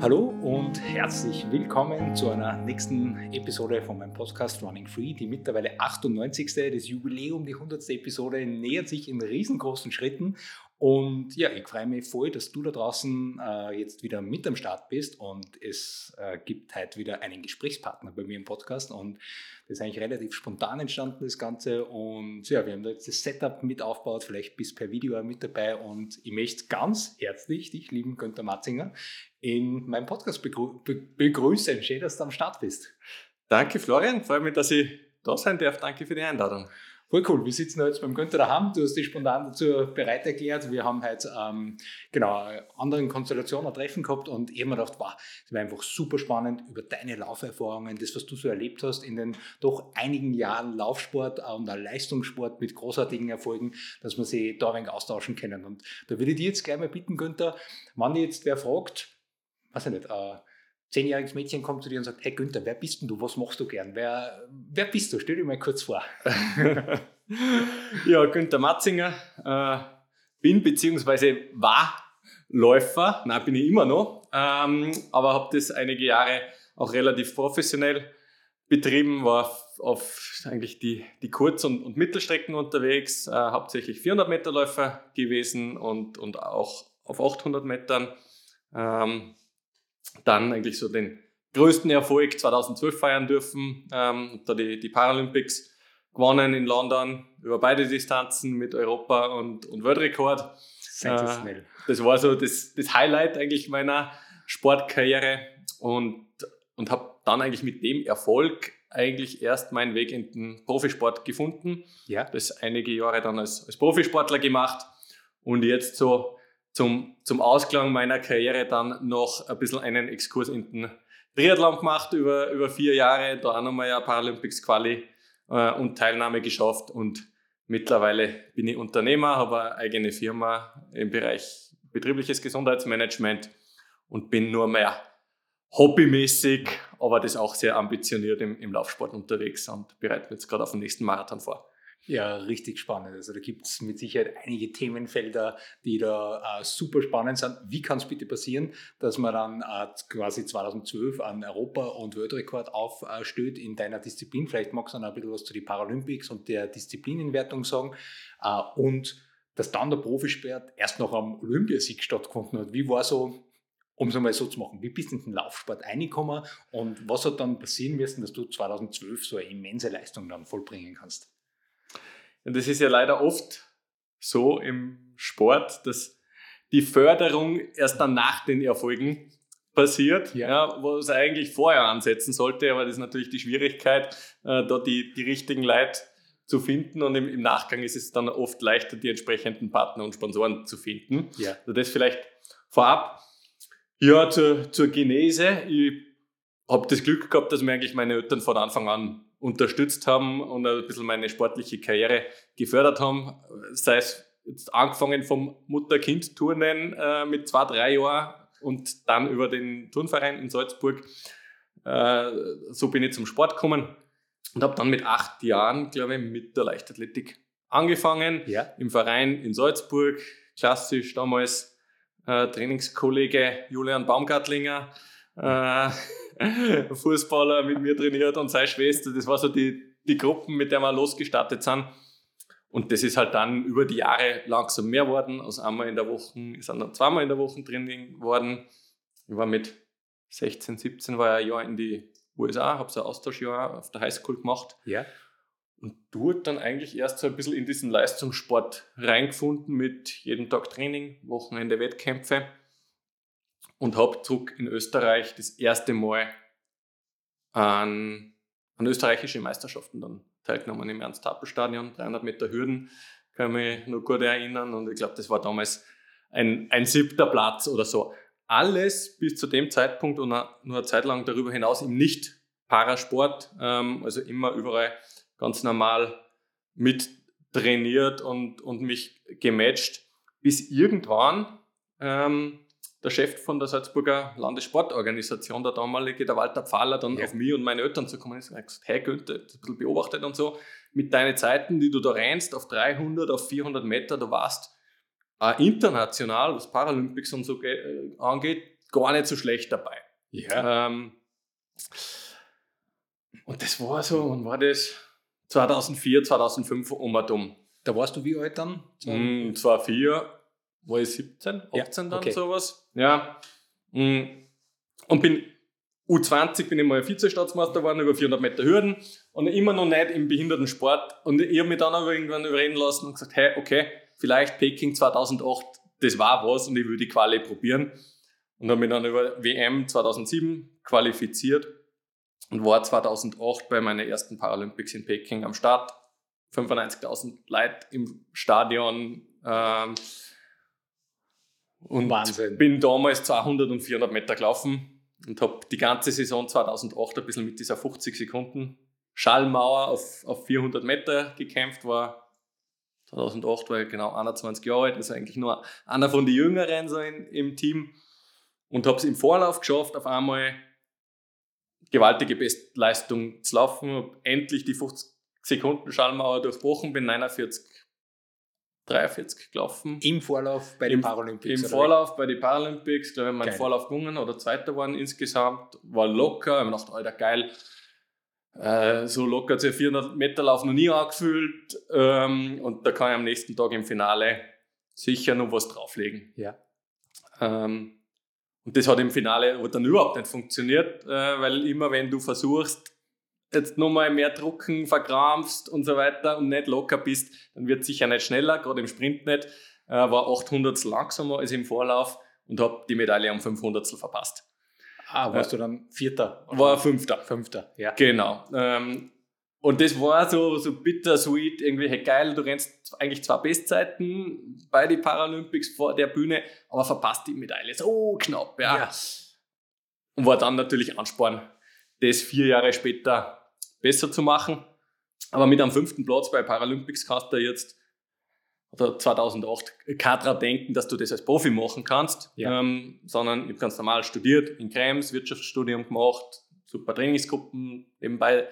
Hallo und herzlich willkommen zu einer nächsten Episode von meinem Podcast Running Free, die mittlerweile 98. Das Jubiläum, die 100. Episode nähert sich in riesengroßen Schritten und ja, ich freue mich voll, dass du da draußen äh, jetzt wieder mit am Start bist und es äh, gibt heute wieder einen Gesprächspartner bei mir im Podcast und das ist eigentlich relativ spontan entstanden, das Ganze und ja, wir haben da jetzt das Setup mit aufgebaut, vielleicht bist per Video mit dabei und ich möchte ganz herzlich dich, lieben Günther Matzinger, in meinem Podcast begrü be begrüßen. Schön, dass du am Start bist. Danke Florian, freue mich, dass ich da sein darf. Danke für die Einladung. Voll cool. Wir sitzen jetzt beim Günther daheim. Du hast dich spontan dazu bereit erklärt. Wir haben heute ähm, genau anderen Konstellationen ein Treffen gehabt und ich habe mir gedacht, wow, es war einfach super spannend über deine Lauferfahrungen, das, was du so erlebt hast in den doch einigen Jahren Laufsport und auch Leistungssport mit großartigen Erfolgen, dass wir sie da ein wenig austauschen können. Und da würde ich dir jetzt gleich mal bitten, Günther, wenn dir jetzt wer fragt, weiß ich nicht, äh, zehnjähriges Mädchen kommt zu dir und sagt, hey Günther, wer bist denn du, was machst du gern, wer, wer bist du, stell dir mal kurz vor. ja, Günther Matzinger, äh, bin bzw. war Läufer, nein, bin ich immer noch, ähm, aber habe das einige Jahre auch relativ professionell betrieben, war auf eigentlich die, die Kurz- und, und Mittelstrecken unterwegs, äh, hauptsächlich 400 Meter Läufer gewesen und, und auch auf 800 Metern. Ähm, dann eigentlich so den größten Erfolg 2012 feiern dürfen. Ähm, da die, die Paralympics gewonnen in London über beide Distanzen mit Europa- und, und Weltrekord. Sensationell. Äh, das war so das, das Highlight eigentlich meiner Sportkarriere und, und habe dann eigentlich mit dem Erfolg eigentlich erst meinen Weg in den Profisport gefunden. Ja. Das einige Jahre dann als, als Profisportler gemacht und jetzt so zum, zum Ausklang meiner Karriere dann noch ein bisschen einen Exkurs in den Triathlon gemacht über, über vier Jahre, da auch nochmal ja Paralympics Quali äh, und Teilnahme geschafft und mittlerweile bin ich Unternehmer, habe eine eigene Firma im Bereich betriebliches Gesundheitsmanagement und bin nur mehr hobbymäßig, aber das auch sehr ambitioniert im, im Laufsport unterwegs und bereite mich jetzt gerade auf den nächsten Marathon vor. Ja, richtig spannend. Also da gibt es mit Sicherheit einige Themenfelder, die da äh, super spannend sind. Wie kann es bitte passieren, dass man dann äh, quasi 2012 einen Europa- und Weltrekord aufstößt in deiner Disziplin? Vielleicht magst du dann ein bisschen was zu den Paralympics und der Disziplinenwertung sagen. Äh, und dass dann der Profisport erst noch am Olympiasieg stattgefunden hat. Wie war so um es einmal so zu machen. Wie bist du in den Laufsport reingekommen und was hat dann passieren müssen, dass du 2012 so eine immense Leistung dann vollbringen kannst? Und das ist ja leider oft so im Sport, dass die Förderung erst dann nach den Erfolgen passiert, ja. ja wo es eigentlich vorher ansetzen sollte, aber das ist natürlich die Schwierigkeit, äh, da die, die richtigen Leute zu finden und im, im, Nachgang ist es dann oft leichter, die entsprechenden Partner und Sponsoren zu finden. Ja. Also das vielleicht vorab. Ja, zur, zur Genese. Ich habe das Glück gehabt, dass mir eigentlich meine Eltern von Anfang an unterstützt haben und ein bisschen meine sportliche Karriere gefördert haben. Sei es jetzt angefangen vom Mutter-Kind-Turnen äh, mit zwei, drei Jahren und dann über den Turnverein in Salzburg. Äh, so bin ich zum Sport gekommen und habe dann mit acht Jahren, glaube ich, mit der Leichtathletik angefangen. Ja. Im Verein in Salzburg, klassisch damals äh, Trainingskollege Julian Baumgartlinger. Äh, Fußballer mit mir trainiert und seine Schwester. Das war so die, die Gruppen, mit der wir losgestartet sind. Und das ist halt dann über die Jahre langsam mehr worden. Aus einmal in der Woche ist dann zweimal in der Woche Training geworden. Ich war mit 16, 17 war ein Jahr in die USA, habe so ein Austauschjahr auf der Highschool gemacht. Ja. Und dort dann eigentlich erst so ein bisschen in diesen Leistungssport reingefunden mit jedem Tag Training, Wochenende Wettkämpfe und habe zurück in Österreich das erste Mal an, an österreichische Meisterschaften dann teilgenommen im Ernst-Happel-Stadion, 300 Meter Hürden, kann mich noch gut erinnern. Und ich glaube, das war damals ein, ein siebter Platz oder so. Alles bis zu dem Zeitpunkt und nur eine Zeit lang darüber hinaus im Nicht-Parasport, ähm, also immer überall ganz normal mit trainiert und, und mich gematcht, bis irgendwann ähm, der Chef von der Salzburger Landessportorganisation, der damalige, der Walter Pfahler, dann ja. auf mich und meine Eltern zu kommen ist und gesagt, hey Günther, ein bisschen beobachtet und so, mit deinen Zeiten, die du da rennst, auf 300, auf 400 Meter, du warst äh, international, was Paralympics und so äh, angeht, gar nicht so schlecht dabei. Ja. Ähm, und das war so, und war das 2004, 2005 um und um. Da warst du wie alt dann? Mm, 2004 war ich 17, 18 ja, dann okay. sowas. Ja. Mm. Und bin U20 bin ich mal Vize-Staatsmeister geworden über 400 Meter Hürden und immer noch nicht im Behindertensport. Und ich habe mich dann aber irgendwann überreden lassen und gesagt, hey, okay, vielleicht Peking 2008, das war was und ich will die Quali probieren. Und habe mich dann über WM 2007 qualifiziert und war 2008 bei meinen ersten Paralympics in Peking am Start. 95.000 Leute im Stadion. Ähm, und Wahnsinn. bin damals 200 und 400 Meter gelaufen und habe die ganze Saison 2008 ein bisschen mit dieser 50 Sekunden Schallmauer auf, auf 400 Meter gekämpft, war 2008 war ich genau 21 Jahre alt, also eigentlich nur einer von den Jüngeren so in, im Team und habe es im Vorlauf geschafft, auf einmal gewaltige Bestleistung zu laufen, habe endlich die 50 Sekunden Schallmauer durchbrochen, bin 49 43 gelaufen. Im Vorlauf bei den Paralympics? Im Vorlauf bei den Paralympics, glaube ich, mein Vorlauf gewonnen oder Zweiter waren insgesamt. War locker, ich habe gedacht, Alter, geil. Äh, so locker hat sich 400 Meter Lauf noch nie angefühlt. Ähm, und da kann ich am nächsten Tag im Finale sicher noch was drauflegen. Ja. Ähm, und das hat im Finale dann überhaupt nicht funktioniert, äh, weil immer wenn du versuchst, jetzt nochmal mehr drucken, verkrampfst und so weiter und nicht locker bist, dann wird es sicher nicht schneller, gerade im Sprint nicht. Äh, war 800 langsamer als im Vorlauf und habe die Medaille um 500 verpasst. Ah, warst äh, du dann Vierter? War Fünfter. Fünfter, ja. Genau. Ähm, und das war so, so bittersweet, irgendwie, hey geil, du rennst eigentlich zwei Bestzeiten bei den Paralympics vor der Bühne, aber verpasst die Medaille so knapp, ja. ja. Und war dann natürlich Ansporn, das vier Jahre später besser zu machen. Aber mit einem fünften Platz bei Paralympics kannst du jetzt oder 2008 kein daran denken, dass du das als Profi machen kannst, ja. ähm, sondern ich habe ganz normal studiert, in Krems, Wirtschaftsstudium gemacht, super Trainingsgruppen nebenbei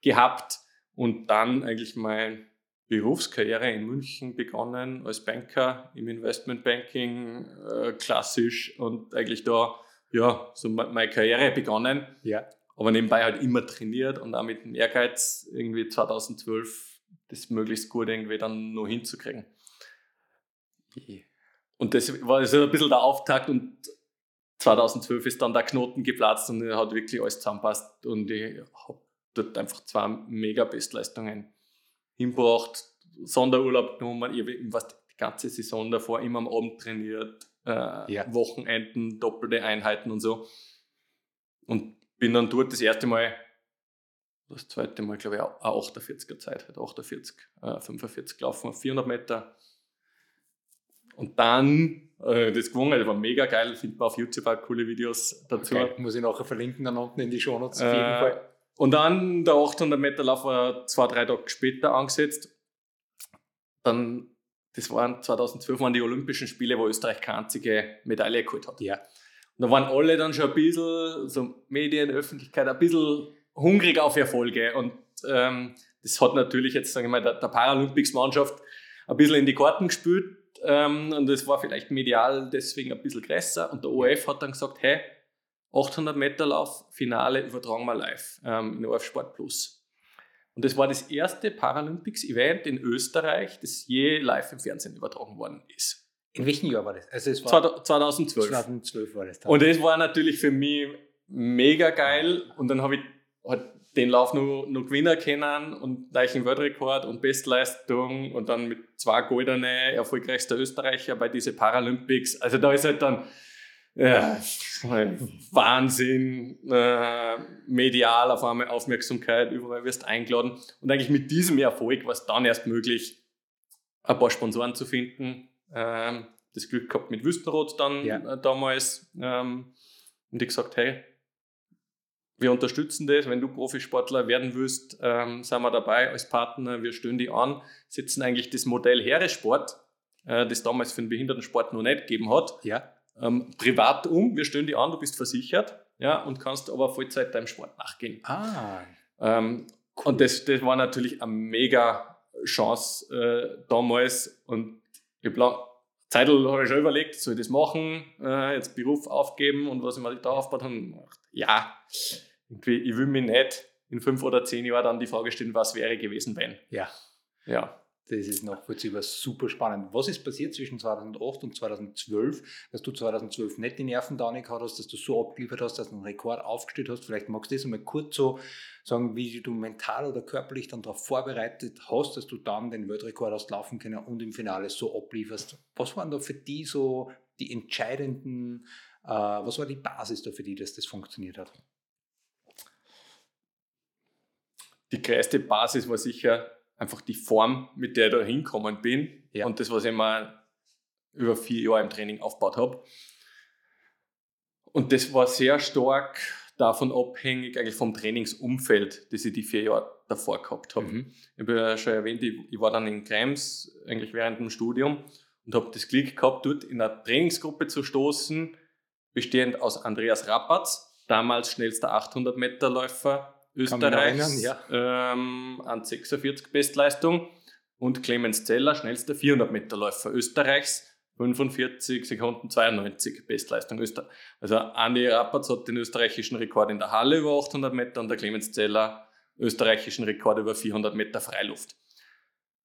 gehabt und dann eigentlich meine Berufskarriere in München begonnen als Banker im Investmentbanking, äh, klassisch und eigentlich da ja so meine Karriere begonnen. Ja aber nebenbei halt immer trainiert und auch mit dem Ehrgeiz, irgendwie 2012 das möglichst gut irgendwie dann noch hinzukriegen. Und das war also ein bisschen der Auftakt und 2012 ist dann der Knoten geplatzt und hat wirklich alles zusammenpasst und ich habe dort einfach zwei mega Bestleistungen hinbracht, Sonderurlaub genommen, ich habe die ganze Saison davor immer am Abend trainiert, äh, ja. Wochenenden, doppelte Einheiten und so. Und bin dann dort das erste Mal, das zweite Mal, glaube ich, auch 48er Zeit, halt 48, äh, 45 gelaufen auf 400 Meter. Und dann äh, das gewonnen, das war mega geil, findet man auf YouTube auch coole Videos dazu. Okay, muss ich nachher verlinken, dann unten in die Show Notes auf jeden äh, Fall. Und dann der 800 Meter Lauf war zwei, drei Tage später angesetzt. Dann, das waren 2012 waren die Olympischen Spiele, wo Österreich keine einzige Medaille geholt hat. Ja. Da waren alle dann schon ein bisschen, so Medien, Öffentlichkeit, ein bisschen hungrig auf Erfolge. Und ähm, das hat natürlich jetzt, sagen wir mal, der, der Paralympics-Mannschaft ein bisschen in die Karten gespielt. Ähm, und das war vielleicht medial deswegen ein bisschen größer. Und der ORF hat dann gesagt, hey, 800 Meter Lauf, Finale übertragen wir live ähm, in ORF Sport Plus. Und das war das erste Paralympics-Event in Österreich, das je live im Fernsehen übertragen worden ist. In welchem Jahr war das? Also es war 2012. 2012 war das. Dann. Und das war natürlich für mich mega geil. Und dann habe ich halt den Lauf noch, noch gewinnen können und gleichen Weltrekord und Bestleistung und dann mit zwei goldene erfolgreichster Österreicher bei diesen Paralympics. Also da ist halt dann ja, Wahnsinn, äh, medial auf einmal Aufmerksamkeit, überall wirst eingeladen. Und eigentlich mit diesem Erfolg war es dann erst möglich, ein paar Sponsoren zu finden. Ähm, das Glück gehabt mit Wüstenrot dann Ja. äh, damals. Ähm, und die gesagt, hey, wir unterstützen das. Wenn du Profisportler werden willst, ähm, sind wir dabei als Partner. Wir stellen die an, setzen eigentlich das Modell Heeresport, äh, das damals für den Behindertensport noch nicht gegeben hat, Ja. ähm, privat um. Wir stellen die an, du bist versichert ja, und kannst aber Vollzeit deinem Sport nachgehen. Ah, Ähm, Und das, das war natürlich eine mega Chance äh, damals. Und ich habe Zeitl habe ich schon überlegt, soll ich das machen, äh, jetzt Beruf aufgeben und was ich mir da aufgebaut habe. Gedacht, Ja, irgendwie, ich will mir nicht in fünf oder zehn Jahren dann die Frage stellen, was wäre gewesen, wenn. ja. Ja. Das ist nachvollziehbar super spannend. Was ist passiert zwischen 2008 und 2012, dass du 2012 nicht die Nerven da nicht gehabt hast, dass du so abgeliefert hast, dass du einen Rekord aufgestellt hast? Vielleicht magst du das einmal kurz so sagen, wie du mental oder körperlich dann darauf vorbereitet hast, dass du dann den Weltrekord hast laufen können und im Finale so ablieferst. Was waren da für die so die entscheidenden, äh, was war die Basis da für die, dass das funktioniert hat? Die größte Basis war sicher einfach die Form, mit der ich da hinkommen bin Ja. und das, was ich mir über vier Jahre im Training aufgebaut habe. Und das war sehr stark davon abhängig, eigentlich vom Trainingsumfeld, das ich die vier Jahre davor gehabt habe. Mhm. Ich habe ja schon erwähnt, ich, ich war dann in Krems, eigentlich während dem Studium, und habe das Glück gehabt, dort in einer Trainingsgruppe zu stoßen, bestehend aus Andreas Rappatz, damals schnellster 800-Meter-Läufer Kann mich noch Österreichs, erinnern, ähm, an 46 Bestleistung, und Clemens Zeller, schnellster 400-Meter-Läufer Österreichs, 45 Sekunden 92 Bestleistung Österreich. Also Andi Rappatz hat den österreichischen Rekord in der Halle über 800 Meter und der Clemens Zeller österreichischen Rekord über 400 Meter Freiluft.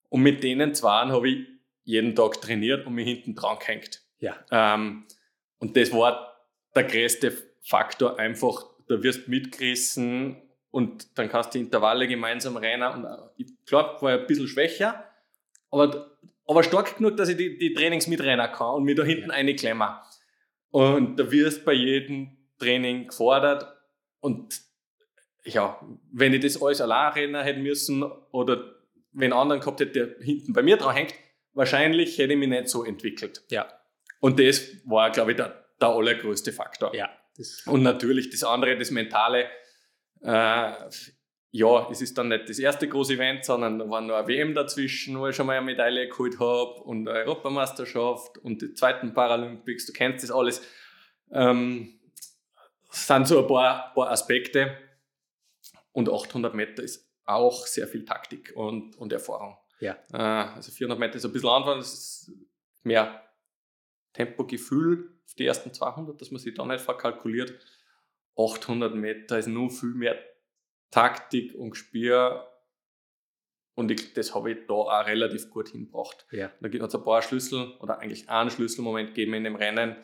Und mit denen zwei habe ich jeden Tag trainiert und mich hinten dran gehängt. Ja. Ähm, und das war der größte Faktor, einfach, da wirst du mitgerissen und dann kannst du die Intervalle gemeinsam rennen. Und äh, ich glaube, war ein bisschen schwächer, aber, aber stark genug, dass ich die, die Trainings mitrennen kann und mich da hinten einklemmen. Und da wirst bei jedem Training gefordert. Und ja, wenn ich das alles allein rennen hätte müssen oder wenn anderen gehabt hätte, der hinten bei mir dran hängt, wahrscheinlich hätte ich mich nicht so entwickelt. Ja. Und das war, glaube ich, der, der allergrößte Faktor. Ja. Und natürlich das andere, das Mentale. Äh, ja, es ist dann nicht das erste große Event, sondern da war noch eine WM dazwischen, wo ich schon mal eine Medaille geholt habe und eine Europameisterschaft und die zweiten Paralympics. Du kennst das alles. Ähm, es sind so ein paar, paar Aspekte. Und 800 Meter ist auch sehr viel Taktik und, und Erfahrung. Ja. Äh, also 400 Meter ist ein bisschen anders, das ist mehr Tempogefühl auf die ersten 200, dass man sich da nicht verkalkuliert. 800 Meter ist nur viel mehr Taktik und Gespür. Und ich, das habe ich da auch relativ gut hingebracht. ja. Da gibt es ein paar Schlüssel oder eigentlich einen Schlüsselmoment gegeben in dem Rennen,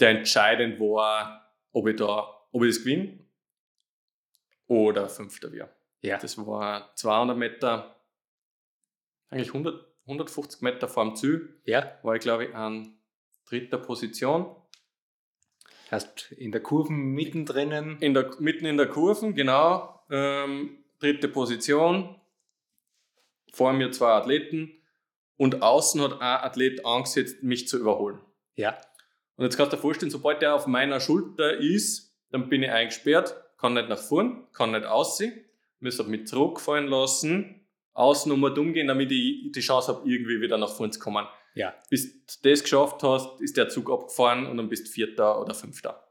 der entscheidend war, ob ich da, ob ich das gewinne oder Fünfter wäre. Ja. Das war 200 Meter, eigentlich 100, 150 Meter vor dem Ziel, Ja. war ich glaube ich an dritter Position. Hast in der Kurve mittendrin. In der, mitten in der Kurve, genau. Ähm, dritte Position. Vor mir zwei Athleten. Und außen hat ein Athlet angesetzt, mich zu überholen. Ja. Und jetzt kannst du dir vorstellen, sobald der auf meiner Schulter ist, dann bin ich eingesperrt, kann nicht nach vorn, kann nicht aussehen, muss mich zurückfallen lassen, außen um und umgehen, damit ich die Chance habe, irgendwie wieder nach vorn zu kommen. Ja. Bis du das geschafft hast, ist der Zug abgefahren und dann bist du Vierter oder Fünfter.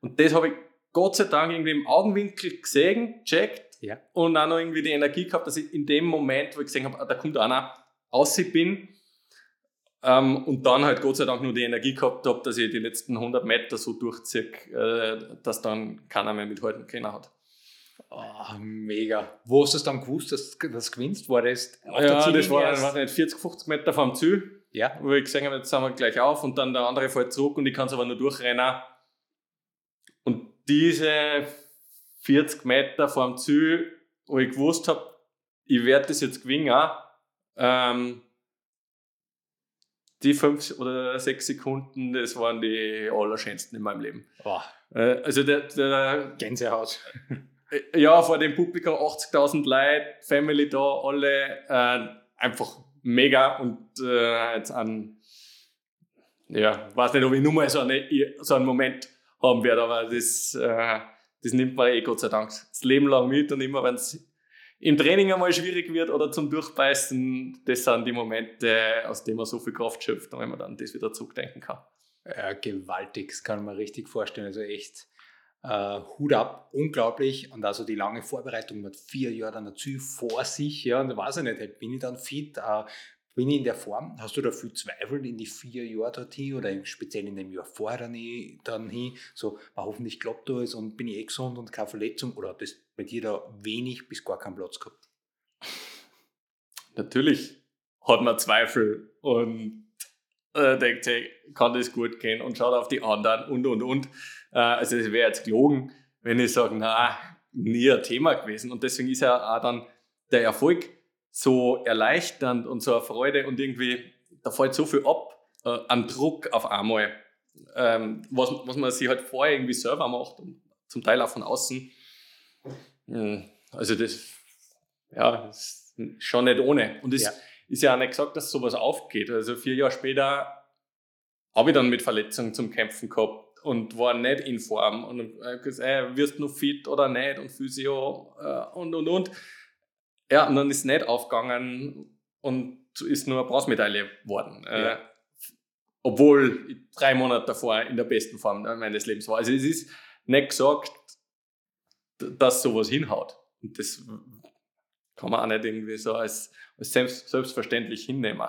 Und das habe ich Gott sei Dank irgendwie im Augenwinkel gesehen, checkt Ja. und auch noch irgendwie die Energie gehabt, dass ich in dem Moment, wo ich gesehen habe, ah, da kommt einer, aussehen bin, ähm, und dann halt Gott sei Dank nur die Energie gehabt habe, dass ich die letzten 100 Meter so durchziehe, äh, dass dann keiner mehr mithalten können hat. Oh, mega. Wo hast du es dann gewusst, dass du das gewinnst? War das auf der Ja, das Ziellinie war erst? weiß nicht, 40, 50 Meter vom Ziel, Ja. wo ich gesehen habe, jetzt sind wir gleich auf und dann der andere fällt zurück und ich kann es aber nur durchrennen. Und diese 40 Meter vom Ziel, wo ich gewusst habe, ich werde das jetzt gewinnen, ähm, die fünf oder sechs Sekunden, das waren die allerschönsten in meinem Leben. Oh, Äh, also der, der, Gänsehaut. ja, vor dem Publikum 80.000 Leute, Family da, alle, äh, einfach mega und äh, jetzt an, ja, weiß nicht, ob ich nur mal so, eine, so einen Moment haben werde, aber das, äh, das nimmt man eh Gott sei Dank das Leben lang mit und immer wenn es im Training einmal schwierig wird oder zum Durchbeißen, das sind die Momente, aus denen man so viel Kraft schöpft, wenn man dann das wieder zurückdenken kann. Ja, gewaltig, das kann man richtig vorstellen. Also echt äh, Hut ab, unglaublich. Und also die lange Vorbereitung mit vier Jahren dazu vor sich. Ja, und da weiß ich nicht, halt, bin ich dann fit? Äh, bin ich in der Form? Hast du da viel Zweifel in die vier Jahre dorthin oder speziell in dem Jahr vorher dann hin? So, hoffentlich klappt alles und bin ich eh gesund und keine Verletzung? Oder hat das bei dir da wenig bis gar keinen Platz gehabt? Natürlich hat man Zweifel und äh, denkt, hey, kann das gut gehen und schaut auf die anderen und und und. Äh, also es wäre jetzt gelogen, wenn ich sage, na, nie ein Thema gewesen. Und deswegen ist ja auch dann der Erfolg so erleichternd und so eine Freude und irgendwie, da fällt so viel ab äh, an Druck auf einmal, ähm, was, was man sich halt vorher irgendwie selber macht und zum Teil auch von außen. Hm, also das, ja, das ist schon nicht ohne. Und es ja. Ist ja auch nicht gesagt, dass sowas aufgeht. Also vier Jahre später habe ich dann mit Verletzungen zum Kämpfen gehabt und war nicht in Form und äh, gesagt, äh, wirst du noch fit oder nicht und Physio äh, und und und. Ja, und dann ist es nicht aufgegangen und ist nur eine Bronzemedaille geworden. Äh, ja. Obwohl ich drei Monate davor in der besten Form meines Lebens war. Also es ist nicht gesagt, dass sowas hinhaut. Und das kann man auch nicht irgendwie so als selbst, selbstverständlich hinnehmen.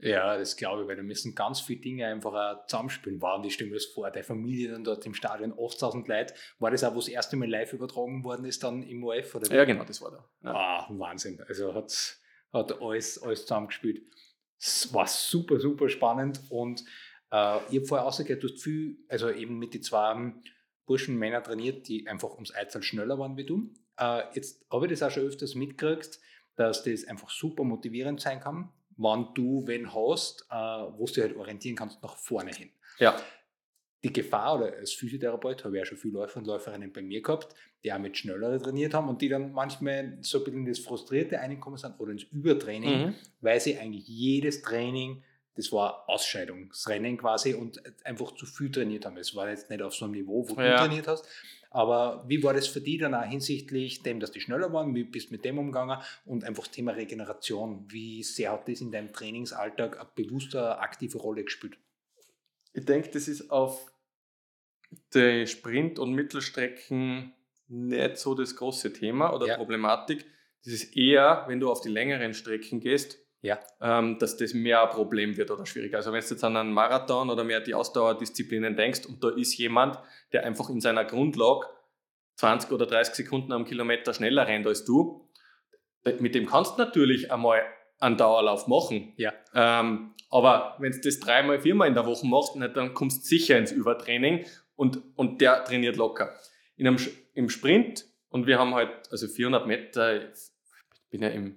Ja, das glaube ich, weil da müssen ganz viele Dinge einfach auch zusammenspielen. Waren die Stimme vor, der Familie dann dort im Stadion 8000 Leute. War das auch, wo das erste Mal live übertragen worden ist, dann im OF? Oder ja, genau, das war da. Ja. Ah, Wahnsinn. Also hat, hat alles, alles zusammengespielt. Es war super, super spannend und äh, ich habe vorher ausgehört, du hast viel, also eben mit den zwei Burschen Männer trainiert, die einfach ums Eizahl schneller waren wie du. Äh, jetzt habe ich das auch schon öfters mitgekriegt, dass das einfach super motivierend sein kann wann du wenn hast, äh, wo du halt orientieren kannst nach vorne hin. Ja. Die Gefahr, oder als Physiotherapeut habe ich ja schon viele Läufer und Läuferinnen bei mir gehabt, die auch mit schnellere trainiert haben und die dann manchmal so ein bisschen das Frustrierte einkommen sind oder ins Übertraining, mhm. weil sie eigentlich jedes Training das war Ausscheidungsrennen quasi und einfach zu viel trainiert haben. Es war jetzt nicht auf so einem Niveau, wo ja. du trainiert hast, aber wie war das für dich dann auch hinsichtlich dem, dass die schneller waren? Wie bist du mit dem umgegangen? Und einfach das Thema Regeneration. Wie sehr hat das in deinem Trainingsalltag eine bewusste, aktive Rolle gespielt? Ich denke, das ist auf die Sprint- und Mittelstrecken nicht so das große Thema oder ja. Problematik. Das ist eher, wenn du auf die längeren Strecken gehst, ja. ähm, dass das mehr ein Problem wird oder schwieriger. Also wenn du jetzt an einen Marathon oder mehr die Ausdauerdisziplinen denkst und da ist jemand, der einfach in seiner Grundlage 20 oder 30 Sekunden am Kilometer schneller rennt als du, mit dem kannst du natürlich einmal einen Dauerlauf machen. Ja. Ähm, aber wenn du das dreimal, viermal in der Woche machst, dann kommst du sicher ins Übertraining und, und der trainiert locker. In einem, Im Sprint, und wir haben halt, also 400 Meter, ich bin ja im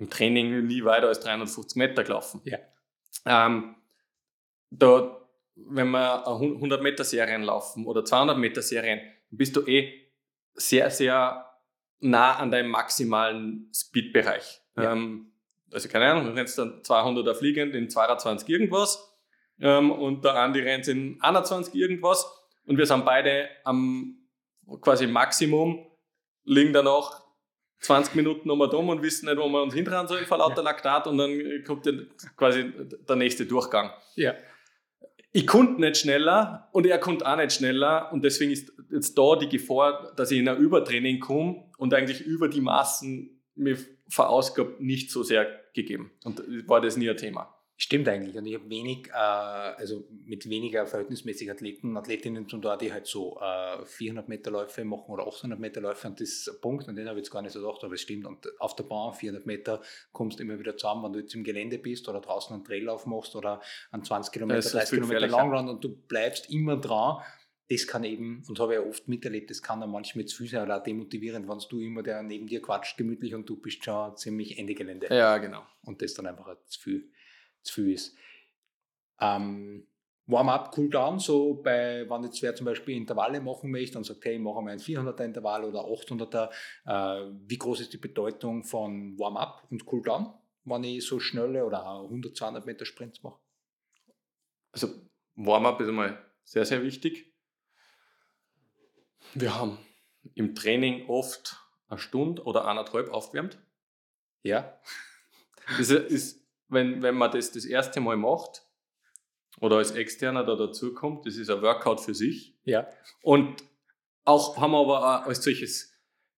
im Training nie weiter als 350 Meter gelaufen. Ja. Ähm, da, wenn wir 100 Meter Serien laufen oder 200 Meter Serien, bist du eh sehr, sehr nah an deinem maximalen Speed-Bereich. Ja. Ähm, also keine Ahnung, du rennst dann 200er fliegend in 22 irgendwas ähm, und der Andi rennt in 21 irgendwas und wir sind beide am quasi Maximum, liegen dann auch 20 Minuten nochmal dumm und wissen nicht, wo wir uns hintragen sollen vor lauter ja. Laktat und dann kommt quasi der nächste Durchgang. Ja. Ich konnte nicht schneller und er konnte auch nicht schneller und deswegen ist jetzt da die Gefahr, dass ich in ein Übertraining komme und eigentlich über die Massen mich verausgabt, nicht so sehr gegeben. Und war das nie ein Thema. Stimmt eigentlich. Und ich habe wenig, äh, also mit weniger verhältnismäßig Athleten, Athletinnen zum da, die halt so äh, 400 Meter Läufe machen oder 800 Meter Läufe und das ist ein Punkt, und den habe ich jetzt gar nicht so gedacht, aber es stimmt. Und auf der Bahn 400 Meter kommst du immer wieder zusammen, wenn du jetzt im Gelände bist oder draußen einen Traillauf machst oder einen 20 Kilometer, 30 Kilometer Langrun und du bleibst immer dran. Das kann eben, und habe ich ja oft miterlebt, das kann dann manchmal zu viel sein oder auch demotivierend, wenn du immer der neben dir quatscht gemütlich und du bist schon ziemlich Ende Gelände. Ja, genau. Und das dann einfach zu viel zu viel ist. Ähm, Warm-up, Cooldown, so bei, wenn jetzt wer zum Beispiel Intervalle machen möchte und sagt, hey, ich mache mal ein 400er Intervall oder 800er, äh, wie groß ist die Bedeutung von Warm-up und Cooldown? wenn ich so schnelle oder auch 100, 200 Meter Sprints mache? Also Warm-up ist einmal sehr, sehr wichtig. Wir haben im Training oft eine Stunde oder eineinhalb aufgewärmt. Ja. Das ist, wenn, wenn man das das erste Mal macht oder als Externer da dazukommt, das ist ein Workout für sich. Ja. Und auch haben wir aber auch als solches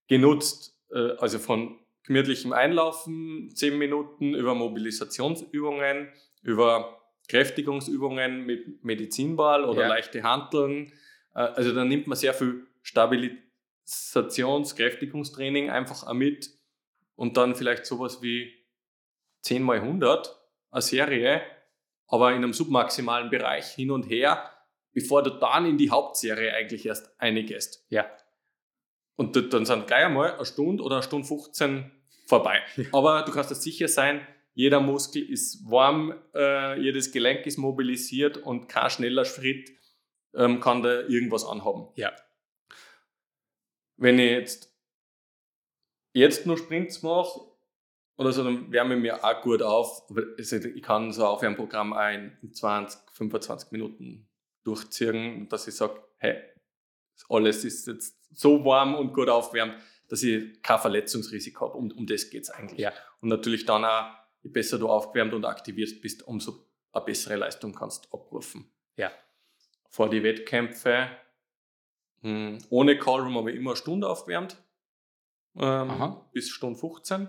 genutzt, äh, also von gemütlichem Einlaufen, 10 Minuten, über Mobilisationsübungen, über Kräftigungsübungen mit Medizinball oder Ja. leichte Hanteln. Äh, Also da nimmt man sehr viel Stabilisations-, Kräftigungstraining einfach mit und dann vielleicht sowas wie 10 mal 100, eine Serie, aber in einem submaximalen Bereich hin und her, bevor du dann in die Hauptserie eigentlich erst eingehst. Ja. Und dann sind gleich einmal eine Stunde oder eine Stunde 15 vorbei. Aber du kannst dir sicher sein, jeder Muskel ist warm, äh, jedes Gelenk ist mobilisiert und kein schneller Schritt ähm, kann da irgendwas anhaben. Ja. Wenn ich jetzt, jetzt nur Sprints mache, oder so, dann wärme ich mir auch gut auf. Also ich kann so auf ein Programm ein in 20, 25 Minuten durchziehen, dass ich sage, hey, alles ist jetzt so warm und gut aufwärmt, dass ich kein Verletzungsrisiko habe. Um, um das geht es eigentlich. Ja. Und natürlich dann auch, je besser du aufgewärmt und aktiviert bist, umso eine bessere Leistung kannst du abrufen. Ja. Vor die Wettkämpfe, mh, ohne Callroom habe ich immer eine Stunde aufgewärmt, ähm, bis Stunde 15.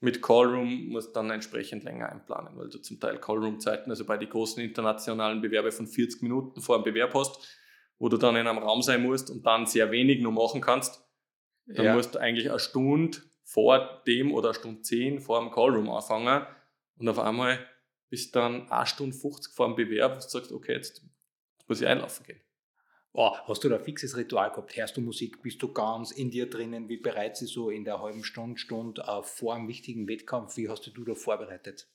Mit Callroom musst du dann entsprechend länger einplanen, weil du zum Teil Callroom-Zeiten, also bei den großen internationalen Bewerbe von 40 Minuten vor dem Bewerb hast, wo du dann in einem Raum sein musst und dann sehr wenig nur machen kannst, dann ja. musst du eigentlich eine Stunde vor dem oder eine Stunde 10 vor dem Callroom anfangen und auf einmal bist du dann eine Stunde 50 vor dem Bewerb und sagst, okay, jetzt muss ich einlaufen gehen. Oh, hast du da ein fixes Ritual gehabt? Hörst du Musik? Bist du ganz in dir drinnen? Wie bereits so in der halben Stunde, Stunde äh, vor einem wichtigen Wettkampf? Wie hast du du da vorbereitet?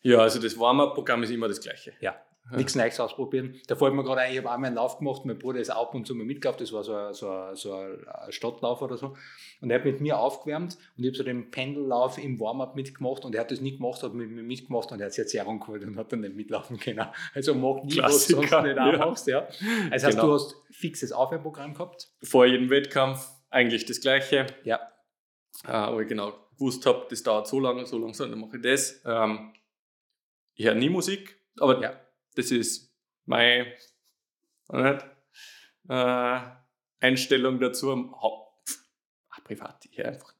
Ja, also das Warm-up-Programm ist immer das gleiche. Ja. Nichts Neues ausprobieren. Da fällt mir gerade ein, ich habe einmal einen Lauf gemacht, mein Bruder ist ab und zu mal mitgelaufen, das war so ein, so ein, so ein Stadtlauf oder so. Und er hat mit mir aufgewärmt und ich habe so den Pendellauf im Warm-up mitgemacht und er hat das nicht gemacht, hat mit mir mitgemacht und er hat sich jetzt sehr geholt und hat dann nicht mitlaufen können. Also mach nie, was du sonst Klassiker, nicht ja. auch machst. Ja. Also heißt, Genau. du hast fixes Aufwärmprogramm gehabt? Vor jedem Wettkampf eigentlich das gleiche. Ja. Äh, aber ich genau gewusst habe, das dauert so lange, so lange, dann mache ich das. Ähm, ich höre nie Musik, aber Ja. Das ist meine äh, Einstellung dazu. Ach, privat, ich höre einfach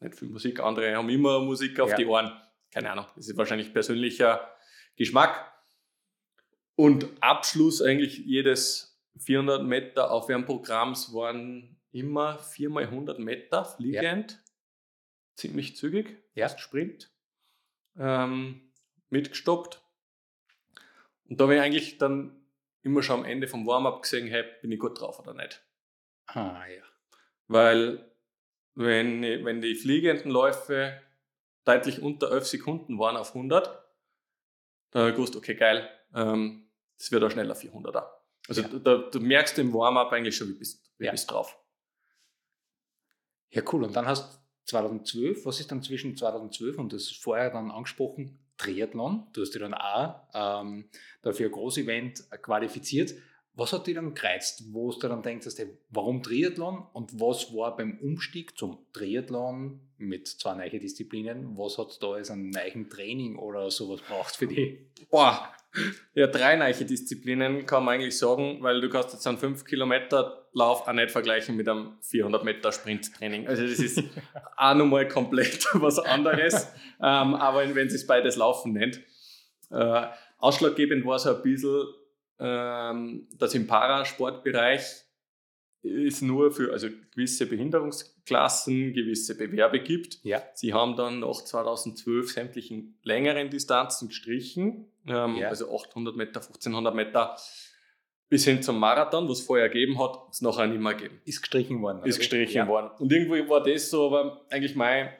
nicht viel Musik. Andere haben immer Musik auf Ja. die Ohren. Keine Ahnung, das ist wahrscheinlich persönlicher Geschmack. Und Abschluss eigentlich jedes 400 Meter Aufwärmprogramms waren immer 4 mal 100 Meter fliegend. Ziemlich zügig. Ja. Fast Sprint. Ähm, mitgestoppt. Und da habe ich eigentlich dann immer schon am Ende vom Warm-up gesehen, hey, bin ich gut drauf oder nicht. Ah, ja. Weil wenn, wenn die fliegenden Läufe deutlich unter 11 Sekunden waren auf 100, dann habe ich gewusst, okay, geil, ähm, das wird auch schneller 400er. Also Ja. da, du merkst im Warm-up eigentlich schon, wie bist wie Ja. bist drauf. Ja, cool. Und dann hast du 2012, was ist dann zwischen 2012 und das ist vorher dann angesprochen, Triathlon. Du hast dich dann auch ähm, dafür ein Großevent qualifiziert. Was hat dich dann gereizt, wo du dann denkst, warum Triathlon und was war beim Umstieg zum Triathlon mit zwei neuen Disziplinen, was hat da als ein neuen Training oder sowas braucht für dich? Boah, ja, drei neue Disziplinen kann man eigentlich sagen, weil du kannst jetzt einen 5 Kilometer Lauf auch nicht vergleichen mit einem 400 Meter Sprinttraining. Also das ist auch nochmal komplett was anderes, ähm, aber wenn es beides Laufen nennt. Äh, ausschlaggebend war so ein bisschen, ähm, dass im Parasportbereich es nur für also gewisse Behinderungsklassen gewisse Bewerbe gibt. Ja. Sie haben dann nach 2012 sämtlichen längeren Distanzen gestrichen, ähm, Ja. also 800 Meter, 1500 Meter bis hin zum Marathon, was es vorher gegeben hat, es nachher nicht mehr gegeben. Ist gestrichen worden. Ist gestrichen ja. worden. Und irgendwie war das so aber eigentlich mein,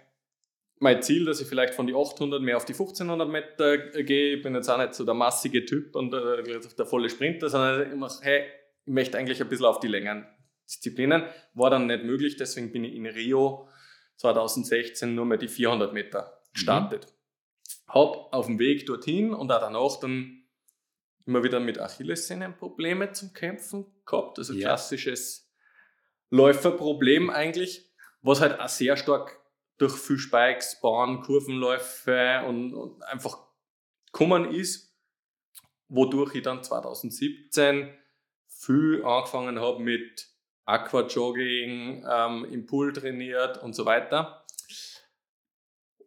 mein Ziel, dass ich vielleicht von die 800 mehr auf die 1500 Meter gehe. Ich bin jetzt auch nicht so der massige Typ und äh, der volle Sprinter, sondern ich mach, hey, ich möchte eigentlich ein bisschen auf die längeren Disziplinen. War dann nicht möglich, deswegen bin ich in Rio 2016 nur mehr die 400 Meter gestartet. Mhm. Hab auf dem Weg dorthin und auch danach dann immer wieder mit Achillessehnenprobleme zum Kämpfen gehabt. Also ja. klassisches Läuferproblem eigentlich, was halt auch sehr stark durch viel Spikes, Bahn, Kurvenläufe und, und einfach gekommen ist, wodurch ich dann 2017 viel angefangen habe mit Aquajogging, ähm, im Pool trainiert und so weiter.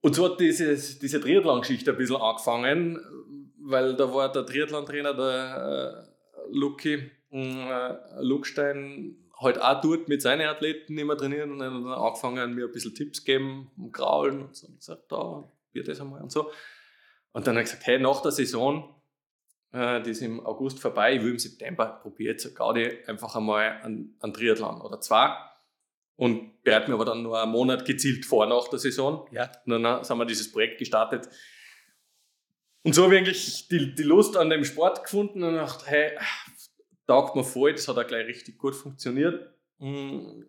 Und so hat dieses, diese Triathlon-Geschichte ein bisschen angefangen, weil da war der Triathlon-Trainer, der äh, Luki, äh, Luckstein, halt auch dort mit seinen Athleten immer trainieren und dann angefangen, mir ein bisschen Tipps geben, um Kraulen und so. Und gesagt, da, wir das einmal und so. Und dann habe ich gesagt, hey, nach der Saison, äh, die ist im August vorbei, ich will im September probieren, jetzt Gaudi einfach einmal einen, einen Triathlon oder zwei. Und bereite mir aber dann nur einen Monat gezielt vor nach der Saison. Ja. Und dann haben wir dieses Projekt gestartet. Und so habe ich eigentlich die, die Lust an dem Sport gefunden und dachte, hey, taugt mir voll, das hat auch gleich richtig gut funktioniert. Hm,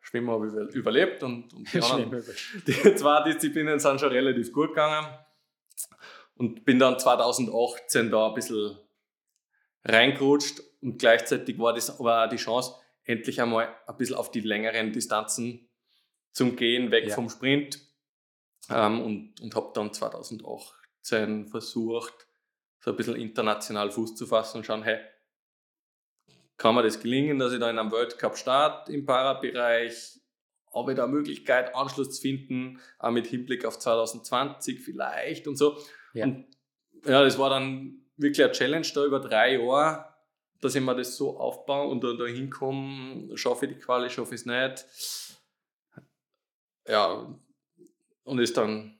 Schwimmen habe ich überlebt und, und die, anderen, die zwei Disziplinen sind schon relativ gut gegangen. Und bin dann 2018 da ein bisschen reingerutscht und gleichzeitig war das aber auch die Chance, endlich einmal ein bisschen auf die längeren Distanzen zu gehen, weg ja. vom Sprint. Ähm, und und habe dann 2018 versucht, so ein bisschen international Fuß zu fassen und schauen, hey, kann mir das gelingen, dass ich da in einem World Cup starte im Parabereich? Habe ich da eine Möglichkeit, Anschluss zu finden, auch mit Hinblick auf 2020 vielleicht und so. Ja. Und ja, das war dann wirklich eine Challenge da über drei Jahre, dass ich mir das so aufbaue und da, da hinkomme, schaffe ich die Quali, schaffe ich es nicht. Ja, und ist dann,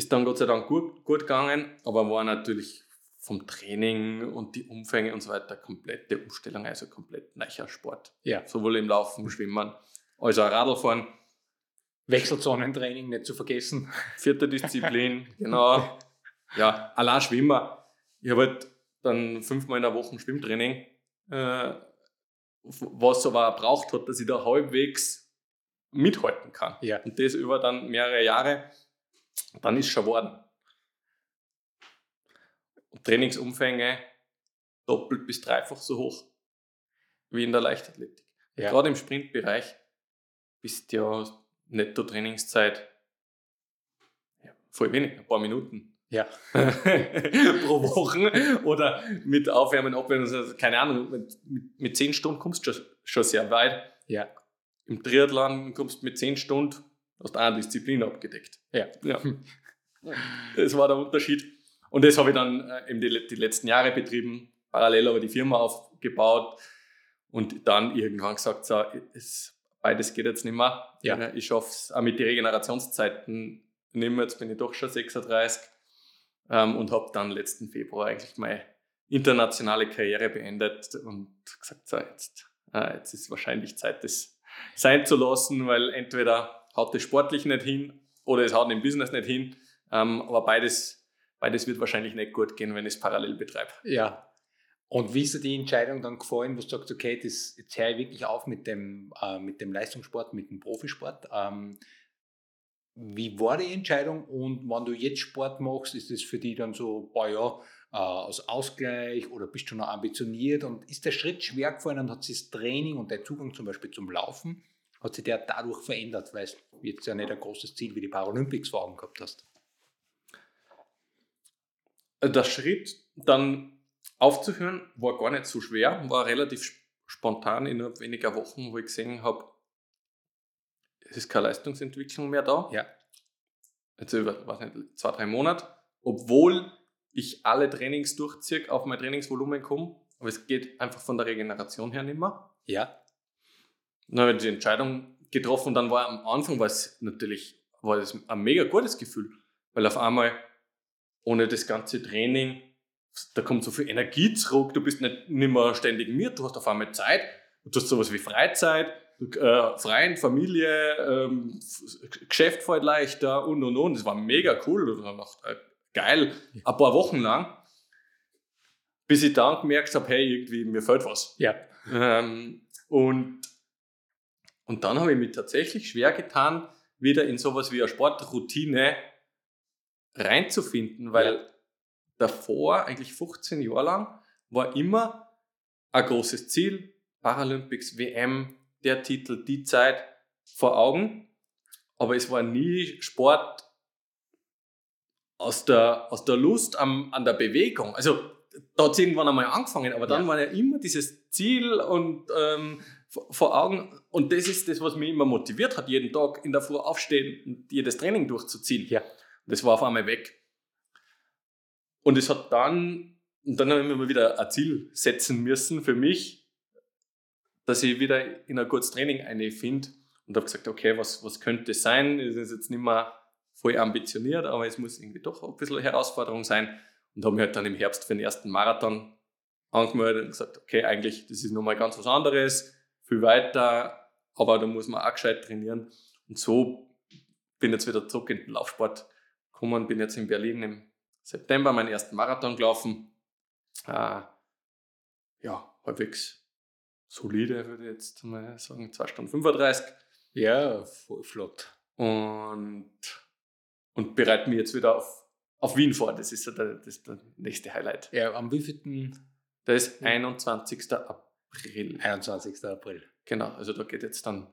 ist dann Gott sei Dank gut, gut gegangen, aber war natürlich vom Training und die Umfänge und so weiter komplette Umstellung, also komplett neuer Sport. Ja. Sowohl im Laufen, Schwimmen als auch Radlfahren. Wechselzonentraining nicht zu vergessen. Vierte Disziplin, genau. Ja, allein Schwimmer. Ich habe halt dann fünfmal in der Woche Schwimmtraining, äh, was aber auch braucht hat, dass ich da halbwegs mithalten kann. Ja. Und das über dann mehrere Jahre, dann ist es schon geworden. Trainingsumfänge doppelt bis dreifach so hoch wie in der Leichtathletik. Ja. Gerade im Sprintbereich bist ja Netto-Trainingszeit ja, voll wenig, ein paar Minuten. Ja. pro Woche oder mit Aufwärmen, Abwärmen, also keine Ahnung, mit, mit, zehn Stunden kommst du schon, schon sehr weit. Ja. Im Triathlon kommst du mit zehn Stunden, hast eine Disziplin abgedeckt. Ja. ja. Das war der Unterschied. Und das habe ich dann äh, eben die, die letzten Jahre betrieben, parallel aber die Firma aufgebaut und dann irgendwann gesagt, so, es, beides geht jetzt nicht mehr. Ja. Ich schaffe es auch mit den Regenerationszeiten nicht mehr. Jetzt bin ich doch schon 36 ähm, und habe dann letzten Februar eigentlich meine internationale Karriere beendet und gesagt, so, jetzt, äh, jetzt ist wahrscheinlich Zeit, das sein zu lassen, weil entweder haut das sportlich nicht hin oder es haut im Business nicht hin. Ähm, aber beides weil das wird wahrscheinlich nicht gut gehen, wenn ich es parallel betreibe. Ja. Und wie ist dir die Entscheidung dann gefallen, wo du sagst, okay, das, jetzt höre ich wirklich auf mit dem, äh, mit dem Leistungssport, mit dem Profisport? Ähm, wie war die Entscheidung und wenn du jetzt Sport machst, ist das für dich dann so, boah ja, äh, als Ausgleich oder bist du noch ambitioniert und ist der Schritt schwer gefallen und hat sich das Training und dein Zugang zum Beispiel zum Laufen, hat sich der dadurch verändert, weil du jetzt ja nicht ein großes Ziel wie die Paralympics vor Augen gehabt hast? der Schritt dann aufzuhören war gar nicht so schwer, war relativ spontan innerhalb weniger Wochen, wo ich gesehen habe, es ist keine Leistungsentwicklung mehr da. Ja. Jetzt über weiß nicht, zwei, drei Monate, obwohl ich alle Trainings durchziehe, auf mein Trainingsvolumen komme, aber es geht einfach von der Regeneration her nicht mehr. Ja. Dann habe ich die Entscheidung getroffen und dann war am Anfang war es natürlich war das ein mega gutes Gefühl, weil auf einmal ohne das ganze Training, da kommt so viel Energie zurück, du bist nicht, nicht mehr ständig mit, du hast auf einmal Zeit, du hast sowas wie Freizeit, äh, Freien, Familie, ähm, Geschäft fällt leichter und und und. Das war mega cool. Und dann äh, geil, ein paar Wochen lang, bis ich dann gemerkt habe, hey, irgendwie mir fällt was. Ja. Ähm, und, und dann habe ich mich tatsächlich schwer getan, wieder in sowas wie eine Sportroutine reinzufinden, weil ja. davor, eigentlich 15 Jahre lang, war immer ein großes Ziel, Paralympics, WM, der Titel, die Zeit vor Augen, aber es war nie Sport aus der, aus der Lust am, an der Bewegung. Also da hat es irgendwann einmal angefangen, aber dann ja. war ja immer dieses Ziel und ähm, vor Augen. Und das ist das, was mich immer motiviert hat, jeden Tag in der Früh aufstehen und jedes Training durchzuziehen. Ja. Das war auf einmal weg. Und es hat dann, und dann habe ich mir wieder ein Ziel setzen müssen für mich, dass ich wieder in ein gutes Training finde und habe gesagt, okay, was, was könnte es sein? Es ist jetzt nicht mehr voll ambitioniert, aber es muss irgendwie doch ein bisschen eine Herausforderung sein. Und habe mich halt dann im Herbst für den ersten Marathon angemeldet und gesagt, okay, eigentlich, das ist nochmal ganz was anderes, viel weiter, aber da muss man auch gescheit trainieren. Und so bin ich jetzt wieder zurück in den Laufsport gekommen, bin jetzt in Berlin im September meinen ersten Marathon gelaufen. Äh, ja, halbwegs solide, würde ich jetzt mal sagen, 2 Stunden 35. Ja, voll flott. Und, und bereite mich jetzt wieder auf, auf Wien vor. Das ist so der, das der nächste Highlight. Ja, am wievielten? Das ist 21. April. 21. April. Genau, also da geht jetzt dann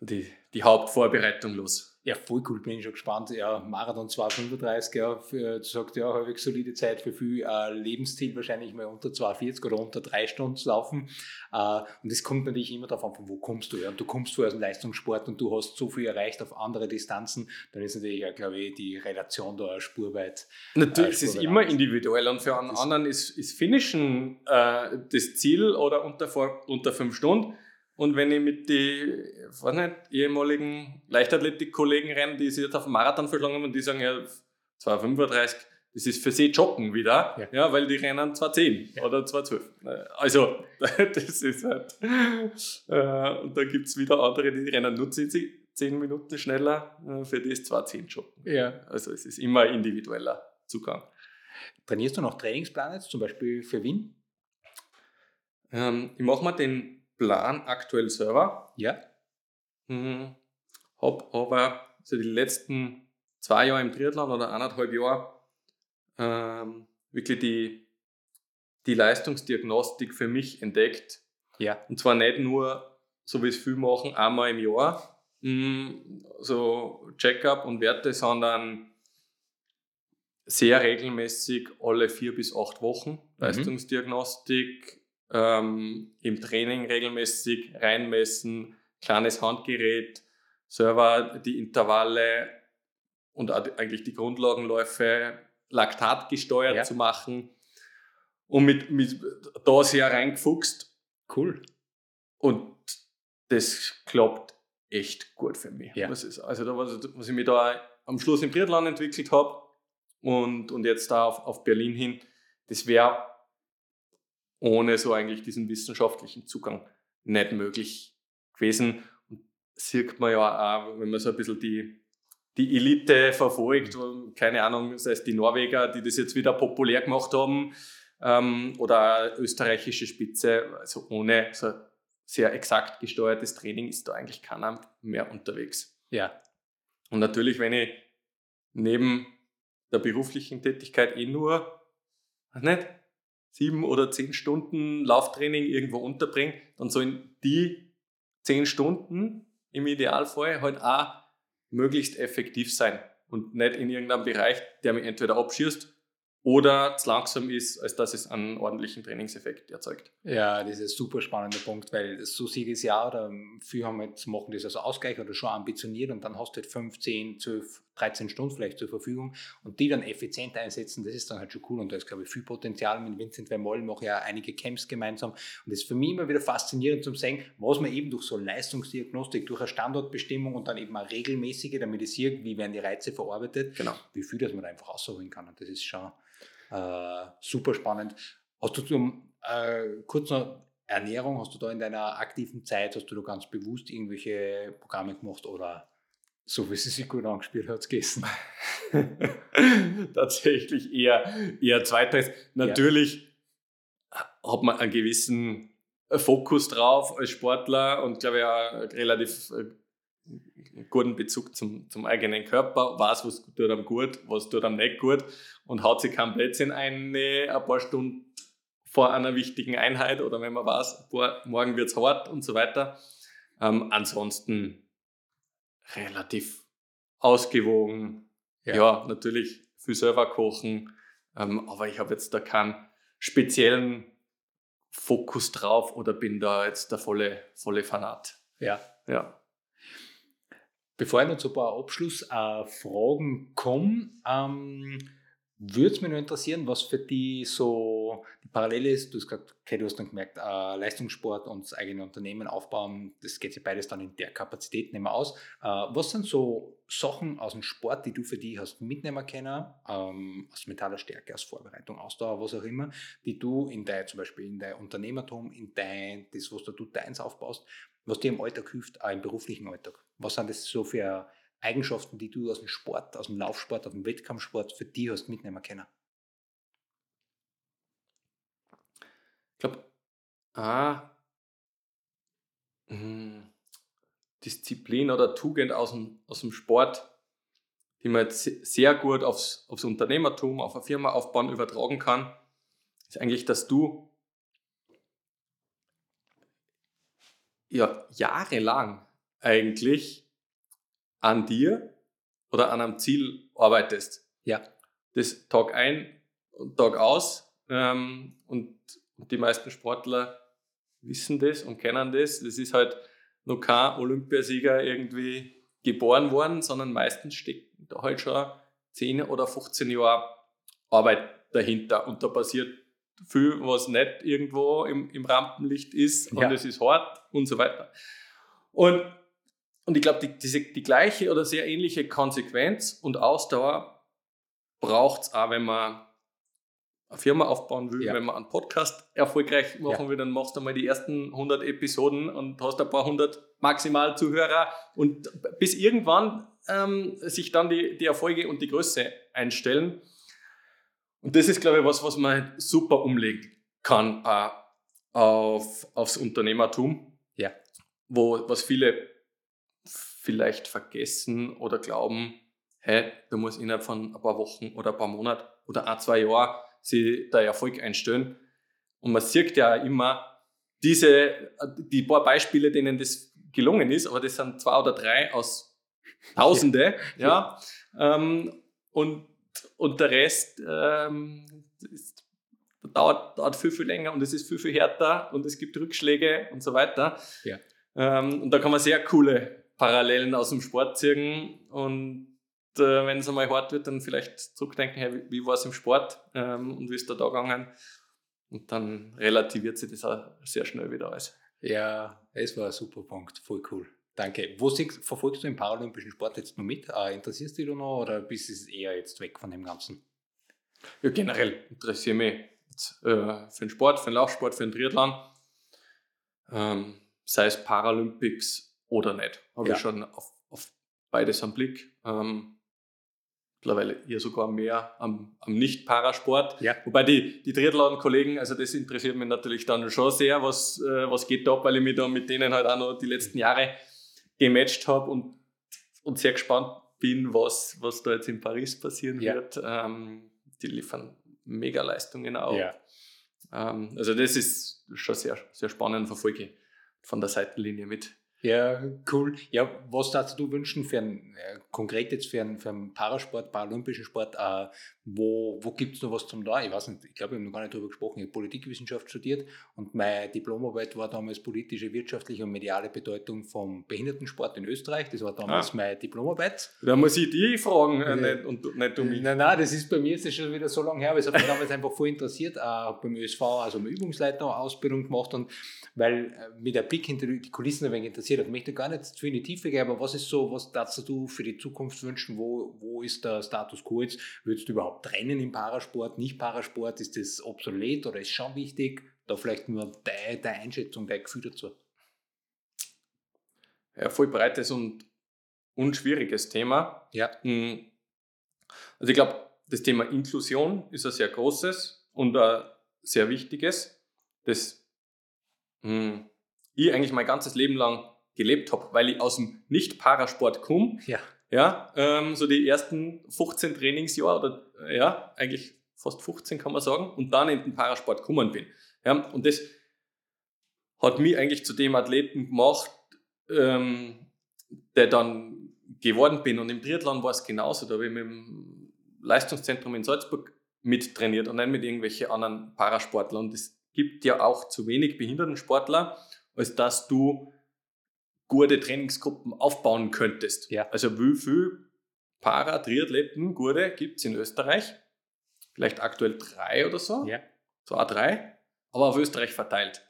die, die Hauptvorbereitung los. Ja, voll cool, bin ich schon gespannt. Ja, Marathon 2,35, ja, für, sagt ja, halbwegs solide Zeit für viel äh, Lebensziel, wahrscheinlich mal unter 2,40 oder unter 3 Stunden zu laufen. Äh, und es kommt natürlich immer darauf an, von wo kommst du. Ja? Und du kommst vorher aus dem Leistungssport und du hast so viel erreicht auf andere Distanzen, dann ist natürlich, ja, glaube ich, die Relation da spurweit. Natürlich, äh, es ist immer individuell und für einen anderen ist, ist Finishen äh, das Ziel oder unter, unter 5 Stunden. Und wenn ich mit den weiß nicht, ehemaligen Leichtathletik-Kollegen renne, die sich jetzt auf den Marathon verschlagen haben und die sagen, ja, 2,35, das ist für sie Joggen wieder, ja, ja weil die rennen 2,10 ja. oder 2,12. Also, das ist halt. Äh, und da gibt es wieder andere, die rennen nur 10, 10 Minuten schneller, äh, für die ist 2,10 Joggen. Ja. Also, es ist immer individueller Zugang. Trainierst du noch Trainingsplan jetzt, zum Beispiel für Wien? Ähm, ich mache mir den Plan aktuell selber. Ja. Mhm. Habe aber so die letzten zwei Jahre im Triathlon oder eineinhalb Jahre ähm, wirklich die, die Leistungsdiagnostik für mich entdeckt. Ja. Und zwar nicht nur, so wie es viele machen, einmal im Jahr, mh, so Checkup und Werte, sondern sehr regelmäßig alle vier bis acht Wochen mhm. Leistungsdiagnostik, ähm, im Training regelmäßig reinmessen, kleines Handgerät, Server, die Intervalle und eigentlich die Grundlagenläufe laktatgesteuert ja. zu machen und mit, mit da sehr reingefuchst. Cool. Und das klappt echt gut für mich. Ja. Was ist, also da, was, was ich mir da am Schluss im Triathlon entwickelt habe und, und jetzt da auf, auf Berlin hin, das wäre ohne so eigentlich diesen wissenschaftlichen Zugang nicht möglich gewesen. Und sieht man ja auch, wenn man so ein bisschen die, die Elite verfolgt, keine Ahnung, sei es die Norweger, die das jetzt wieder populär gemacht haben, ähm, oder österreichische Spitze, also ohne so sehr exakt gesteuertes Training ist da eigentlich keiner mehr unterwegs. Ja. Und natürlich, wenn ich neben der beruflichen Tätigkeit eh nur, nicht, sieben oder zehn Stunden Lauftraining irgendwo unterbringe, dann sollen die zehn Stunden im Idealfall halt auch möglichst effektiv sein und nicht in irgendeinem Bereich, der mich entweder abschießt oder zu langsam ist, als dass es einen ordentlichen Trainingseffekt erzeugt. Ja, das ist ein super spannender Punkt, weil so sieht es ja, oder viele haben jetzt, machen das als Ausgleich oder schon ambitioniert und dann hast du halt 15, 12, 13 Stunden vielleicht zur Verfügung und die dann effizient einsetzen, das ist dann halt schon cool und da ist, glaube ich, viel Potenzial. Mit Vincent Vermoll mache ich ja einige Camps gemeinsam und das ist für mich immer wieder faszinierend zu sehen, was man eben durch so Leistungsdiagnostik, durch eine Standortbestimmung und dann eben eine regelmäßige, damit ich sehe, wie werden die Reize verarbeitet, genau. wie viel das man da einfach rausholen kann und das ist schon äh, super spannend. Hast du zum äh, kurz noch Ernährung, hast du da in deiner aktiven Zeit, hast du da ganz bewusst irgendwelche Programme gemacht oder so wie sie sich gut angespielt hat, gegessen? Tatsächlich eher, eher zweiteils. Natürlich ja. hat man einen gewissen Fokus drauf als Sportler und glaube ich auch relativ äh, guten Bezug zum, zum eigenen Körper, weiß, was tut einem gut, was tut einem nicht gut und haut sich kein Plätzchen ein, ein paar Stunden vor einer wichtigen Einheit oder wenn man weiß, boah, morgen wird es hart und so weiter. Ähm, ansonsten relativ ausgewogen. Ja, ja natürlich viel selber kochen, ähm, aber ich habe jetzt da keinen speziellen Fokus drauf oder bin da jetzt der volle, volle Fanat. Ja. Ja. Bevor ich noch zu ein paar Abschlussfragen äh, komme, ähm, würde es mich nur interessieren, was für die so die Parallele ist. Du hast gesagt, okay, du hast dann gemerkt, äh, Leistungssport und das eigene Unternehmen aufbauen, das geht sich beides dann in der Kapazität nicht mehr aus. Äh, was sind so Sachen aus dem Sport, die du für dich hast mitnehmen können, ähm, aus mentaler Stärke, aus Vorbereitung, Ausdauer, was auch immer, die du in dein, zum Beispiel in dein Unternehmertum, in dein, das, was du deins aufbaust, was dir im Alltag hilft, auch im beruflichen Alltag? Was sind das so für Eigenschaften, die du aus dem Sport, aus dem Laufsport, aus dem Wettkampfsport für die hast mitnehmen können? Ich glaube, ah, hm, Disziplin oder Tugend aus dem, aus dem Sport, die man jetzt sehr gut aufs, aufs Unternehmertum, auf eine Firma aufbauen, übertragen kann, ist eigentlich, dass du ja jahrelang eigentlich an dir oder an einem Ziel arbeitest. Ja. Das Tag ein und Tag aus. Ähm, und, und die meisten Sportler wissen das und kennen das. Das ist halt noch kein Olympiasieger irgendwie geboren worden, sondern meistens steckt da halt schon 10 oder 15 Jahre Arbeit dahinter. Und da passiert viel, was nicht irgendwo im, im Rampenlicht ist und es ist hart und so weiter. Und und ich glaube, die, diese, die gleiche oder sehr ähnliche Konsequenz und Ausdauer braucht es auch, wenn man eine Firma aufbauen will, ja. wenn man einen Podcast erfolgreich machen ja. will, dann machst du mal die ersten 100 Episoden und hast ein paar hundert maximal Zuhörer und bis irgendwann ähm, sich dann die, die Erfolge und die Größe einstellen. Und das ist, glaube ich, was, was man super umlegen kann äh, auf, aufs Unternehmertum. Ja. Wo, was viele vielleicht vergessen oder glauben, hey, da muss innerhalb von ein paar Wochen oder ein paar Monaten oder ein, zwei Jahren sich der Erfolg einstellen. Und man sieht ja immer diese, die paar Beispiele, denen das gelungen ist, aber das sind zwei oder drei aus Tausende, ja. ja. Ähm, und, und der Rest ähm, ist, dauert, dauert viel, viel länger und es ist viel, viel härter und es gibt Rückschläge und so weiter. Ja. Ähm, und da kann man sehr coole Parallelen aus dem Sport ziehen und äh, wenn es einmal hart wird, dann vielleicht zurückdenken, hey, wie, wie war es im Sport ähm, und wie ist da da gegangen. Und dann relativiert sich das auch sehr schnell wieder alles. Ja, es war ein super Punkt, voll cool. Danke. Wo siehst, verfolgst du den paralympischen Sport jetzt noch mit? Äh, interessierst du dich da noch oder bist du eher jetzt weg von dem Ganzen? Ja, generell interessiere ich mich jetzt, äh, für den Sport, für den Laufsport, für den Triathlon. Ähm, sei es Paralympics oder nicht. Habe ja. ich schon auf, auf beides am Blick. Ähm, mittlerweile eher sogar mehr am, am Nicht-Parasport. Ja. Wobei die, die Triathlon-Kollegen, also das interessiert mich natürlich dann schon sehr, was, äh, was geht da, weil ich mich da mit denen halt auch noch die letzten Jahre gematcht habe und, und sehr gespannt bin, was, was da jetzt in Paris passieren ja. wird. Ähm, die liefern mega Leistungen auch. Ja. Ähm, also das ist schon sehr, sehr spannend, verfolge von der Seitenlinie mit. Ja, cool. Ja, was darfst du wünschen für ein, äh, konkret jetzt für einen, für einen Parasport, paralympischen Sport, äh, wo, wo gibt es noch was zum da? Ich weiß nicht, ich glaube, wir haben noch gar nicht darüber gesprochen. Ich habe Politikwissenschaft studiert und meine Diplomarbeit war damals politische, wirtschaftliche und mediale Bedeutung vom Behindertensport in Österreich. Das war damals ah. meine Diplomarbeit. Da muss ich die fragen äh, nicht, und nicht um mich. Nein, nein, das ist bei mir jetzt schon wieder so lange her, aber es hat mich damals einfach voll interessiert. Äh, beim ÖSV, also eine Übungsleiter-Ausbildung gemacht und weil äh, mit der Blick hinter die Kulissen ein wenig interessiert hat. Ich möchte gar nicht zu in die Tiefe gehen, aber was ist so, was darfst du für die Zukunft wünschen? Wo, wo ist der Status quo jetzt? Würdest du überhaupt trennen im Parasport, nicht Parasport? Ist das obsolet oder ist schon wichtig? Da vielleicht nur deine, deine Einschätzung, dein Gefühl dazu. Ja, voll breites und unschwieriges Thema. Ja. Hm. Also ich glaube, das Thema Inklusion ist ein sehr großes und ein sehr wichtiges, das hm, ich eigentlich mein ganzes Leben lang gelebt habe, weil ich aus dem Nicht-Parasport komme. Ja. Ja, ähm, so die ersten 15 Trainingsjahre oder ja, eigentlich fast 15 kann man sagen, und dann in den Parasport gekommen bin. Ja, und das hat mich eigentlich zu dem Athleten gemacht, ähm, der dann geworden bin. Und im Triathlon war es genauso. Da habe ich mit dem Leistungszentrum in Salzburg mittrainiert und nicht mit irgendwelchen anderen Parasportlern. Und es gibt ja auch zu wenig Behindertensportler, als dass du gute Trainingsgruppen aufbauen könntest. Ja. Also wie viele Para-Triathleten, gute, gibt es in Österreich? Vielleicht aktuell drei oder so. Ja. So auch drei, aber auf Österreich verteilt.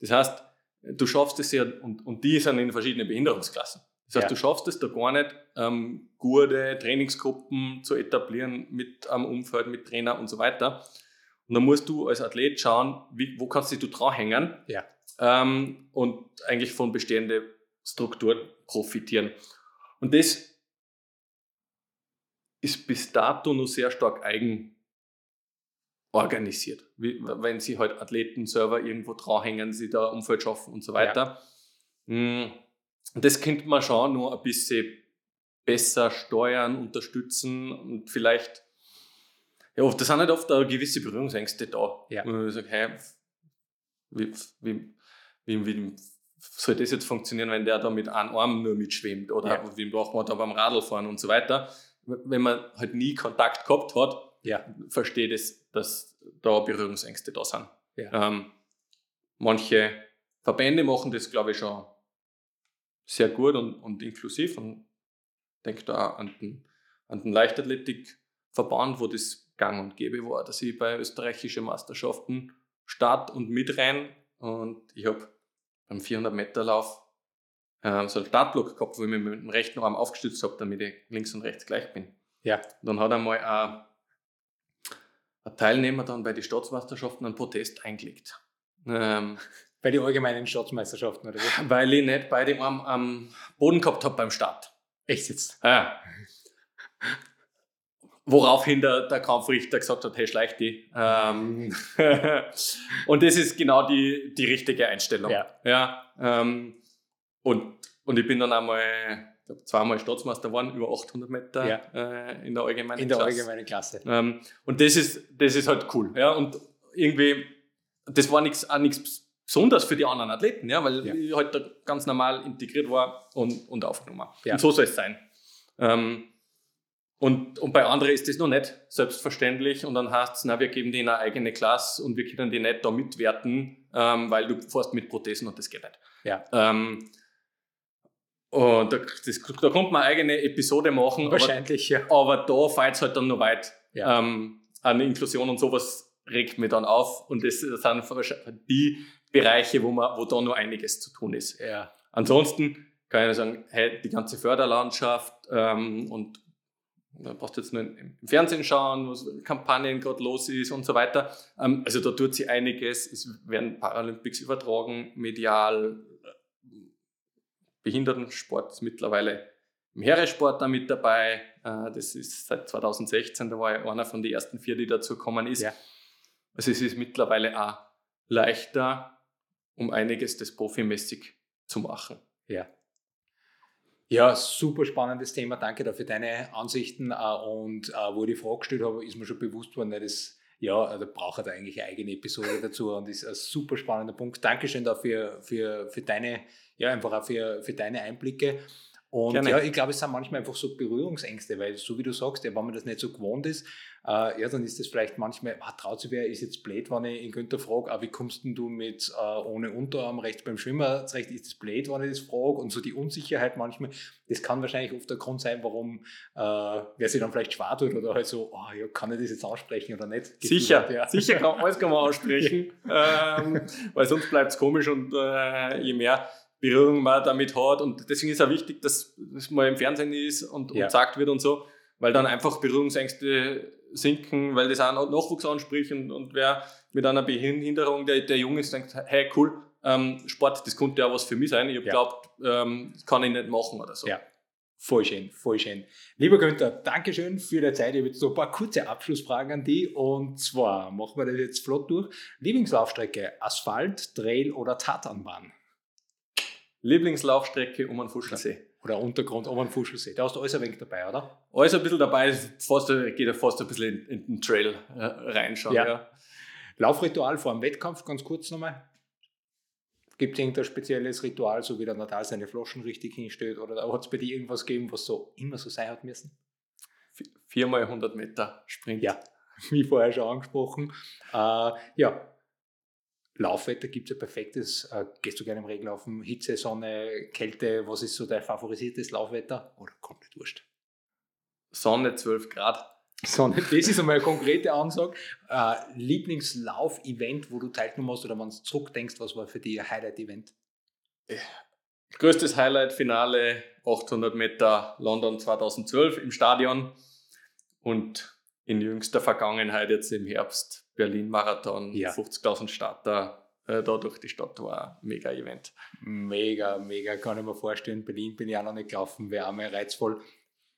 Das heißt, du schaffst es ja, und, und die sind in verschiedenen Behinderungsklassen. Das heißt, Ja. du schaffst es da gar nicht, ähm, gute Trainingsgruppen zu etablieren mit einem Umfeld, mit Trainer und so weiter. Und dann musst du als Athlet schauen, wie, wo kannst du dich dranhängen Ja. ähm, und eigentlich von bestehenden Strukturen profitieren. Und das ist bis dato nur sehr stark eigen organisiert. Wie, wenn sie halt Athleten irgendwo dranhängen, sie da Umfeld schaffen und so weiter. Mm, Das könnte man schon nur ein bisschen besser steuern, unterstützen und vielleicht, ja, oft, das sind halt oft gewisse Berührungsängste da. Ja. Wo man sagt, hey, wie, wie, wie, wie soll das jetzt funktionieren, wenn der da mit einem Arm nur mitschwimmt oder Ja. wie braucht man da beim Radl fahren und so weiter. Wenn man halt nie Kontakt gehabt hat, Ja. verstehe das, dass da Berührungsängste da sind. Ja. Ähm, manche Verbände machen das, glaube ich, schon sehr gut und, und inklusiv und denke da an den, an den Leichtathletikverband, wo das gang und gäbe war, dass ich bei österreichischen Meisterschaften start und mit rein und ich habe beim 400 Meter Lauf ähm, so einen Startblock gehabt, wo ich mich mit dem rechten Arm aufgestützt habe, damit ich links und rechts gleich bin. Ja. Dann hat einmal ein, ein Teilnehmer dann bei den Staatsmeisterschaften einen Protest eingelegt. Ähm, Bei den allgemeinen Staatsmeisterschaften, oder wie? weil ich nicht beide Arm am Boden gehabt habe beim Start. Echt jetzt? Ja. Woraufhin der, der Kampfrichter gesagt hat, hey, schleich die. Ähm, und das ist genau die, die richtige Einstellung. Ja. Ja, ähm, und, und ich bin dann einmal zweimal Staatsmeister geworden, über 800 Meter Ja. äh, in der allgemeinen In der Klasse. allgemeinen Klasse. Ähm, und das ist, das ist halt cool. Ja? Und irgendwie, das war nichts auch nichts besonders für die anderen Athleten, ja? weil Ja. ich halt da ganz normal integriert war und, und aufgenommen. Ja. Und so soll es sein. Ähm, und, und bei anderen ist das noch nicht selbstverständlich und dann heißt es, na, wir geben denen eine eigene Klasse und wir können die nicht da mitwerten, ähm, weil du fährst mit Prothesen und das geht nicht. Ja. Ähm, und da, das, da kommt man eine eigene Episode machen, aber Wahrscheinlich, ja. aber da fällt es halt dann noch weit. Ja. Ähm, eine Inklusion und sowas regt mich dann auf. Und das sind die Bereiche, wo, man, wo da noch einiges zu tun ist. Ja. Ansonsten kann ich sagen, hey, die ganze Förderlandschaft ähm, und da brauchst du jetzt nur im Fernsehen schauen, was Kampagnen gerade los ist und so weiter. Ähm, also da tut sich einiges. Es werden Paralympics übertragen, medial. Behindertensport ist mittlerweile im Heeresport da mit dabei. Äh, Das ist seit 2016, da war ich einer von den ersten vier, die dazu gekommen ist. Ja. Also es ist mittlerweile auch leichter, um einiges das profimäßig zu machen. Ja. Ja, super spannendes Thema. Danke dafür deine Ansichten. äh, Und äh, wo ich die Frage gestellt habe, ist mir schon bewusst worden, ne, das, ja, da braucht er eigentlich eine eigene Episode dazu und ist ein super spannender Punkt. Dankeschön dafür für, für deine, ja, einfach auch für, für deine Einblicke. Und Gerne. ja, ich glaube, es sind manchmal einfach so Berührungsängste, weil so wie du sagst, ja, wenn man das nicht so gewohnt ist, äh, ja, dann ist das vielleicht manchmal, ah, traut sich wer, ist jetzt blöd, wenn ich in Günther frage, ah, wie kommst denn du mit äh, ohne Unterarm rechts beim Schwimmer zurecht, ist das blöd, wenn ich das frage? Und so die Unsicherheit manchmal, das kann wahrscheinlich oft der Grund sein, warum äh, wer sich dann vielleicht schwer tut oder halt so, oh, ja, kann ich das jetzt ansprechen oder nicht? Sicher, hat, ja. sicher kann, alles kann man aussprechen, ähm, weil sonst bleibt es komisch und äh, je mehr Berührung man damit hat und deswegen ist es auch wichtig, dass es mal im Fernsehen ist und, und Ja. gesagt wird und so, weil dann einfach Berührungsängste sinken, weil das auch noch Nachwuchs anspricht und, und wer mit einer Behinderung, der, der jung ist, denkt, hey cool, ähm, Sport, das könnte ja was für mich sein, ich habe Ja. glaubt, ähm, das kann ich nicht machen oder so. Ja. Voll schön, voll schön. Lieber Günther, Dankeschön für die Zeit. Ich habe jetzt noch ein paar kurze Abschlussfragen an dich. Und zwar machen wir das jetzt flott durch. Lieblingslaufstrecke, Asphalt, Trail oder Tatanbahn? Lieblingslaufstrecke um einen Fuschelsee. Oder Untergrund um einen Fuschelsee. Da hast du alles ein wenig dabei, oder? Alles ein bisschen dabei, fast, geht ja fast ein bisschen in, in den Trail äh, reinschauen. Ja. ja. Laufritual vor dem Wettkampf, ganz kurz nochmal. Gibt es irgendein spezielles Ritual, so wie der Natal seine Flaschen richtig hinstellt? Oder hat es bei dir irgendwas gegeben, was so immer so sein hat müssen? Viermal 100 Meter Sprint. Ja, wie vorher schon angesprochen. Äh, ja, Laufwetter gibt es ja perfektes. Äh, gehst du gerne im Regen laufen? Hitze, Sonne, Kälte? Was ist so dein favorisiertes Laufwetter? Oder komplett wurscht? Sonne 12 Grad. Sonne, das ist einmal eine konkrete Ansage. Äh, Lieblingslauf-Event, wo du teilgenommen hast oder wenn du zurückdenkst, was war für dich ein Highlight-Event? Größtes Highlight-Finale 800 Meter London 2012 im Stadion und in jüngster Vergangenheit jetzt im Herbst Berlin-Marathon, ja. 50.000 Starter äh, da durch die Stadt war ein mega Event. Mega, mega, kann ich mir vorstellen. Berlin bin ich auch noch nicht gelaufen, wäre auch mal reizvoll.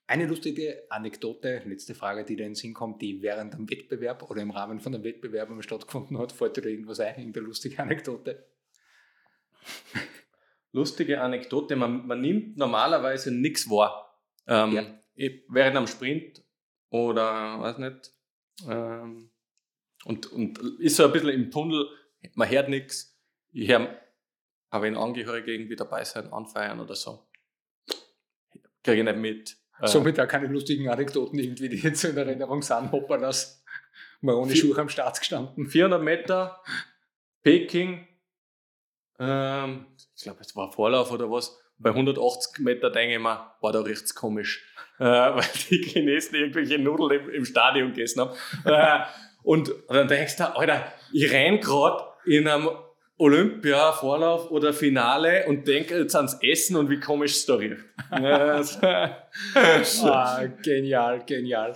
Eine lustige Anekdote, letzte Frage, die da in den Sinn kommt, die während dem Wettbewerb oder im Rahmen von einem Wettbewerb stattgefunden hat, fällt dir da irgendwas ein, irgendeine lustige Anekdote? Lustige Anekdote, man, man nimmt normalerweise nichts wahr. Ähm, ja. Während am Sprint oder, weiß nicht, ähm, und, und ist so ein bisschen im Tunnel, man hört nichts, ich höre, aber wenn Angehörige irgendwie dabei sein, anfeiern oder so, kriege ich nicht mit. Äh, Somit auch keine lustigen Anekdoten irgendwie, die jetzt in Erinnerung sind, hoppern das mal ohne Schuhe am Start gestanden. 400 Meter, Peking, ähm, ich glaube, es war Vorlauf oder was, bei 180 Meter denke ich mir, war da richtig komisch, äh, weil die Chinesen irgendwelche Nudeln im, im Stadion gegessen haben. Und, und dann denkst du, Alter, ich renn gerade in einem Olympia-Vorlauf oder Finale und denke jetzt ans Essen und wie komisch es da riecht. ah, genial, genial.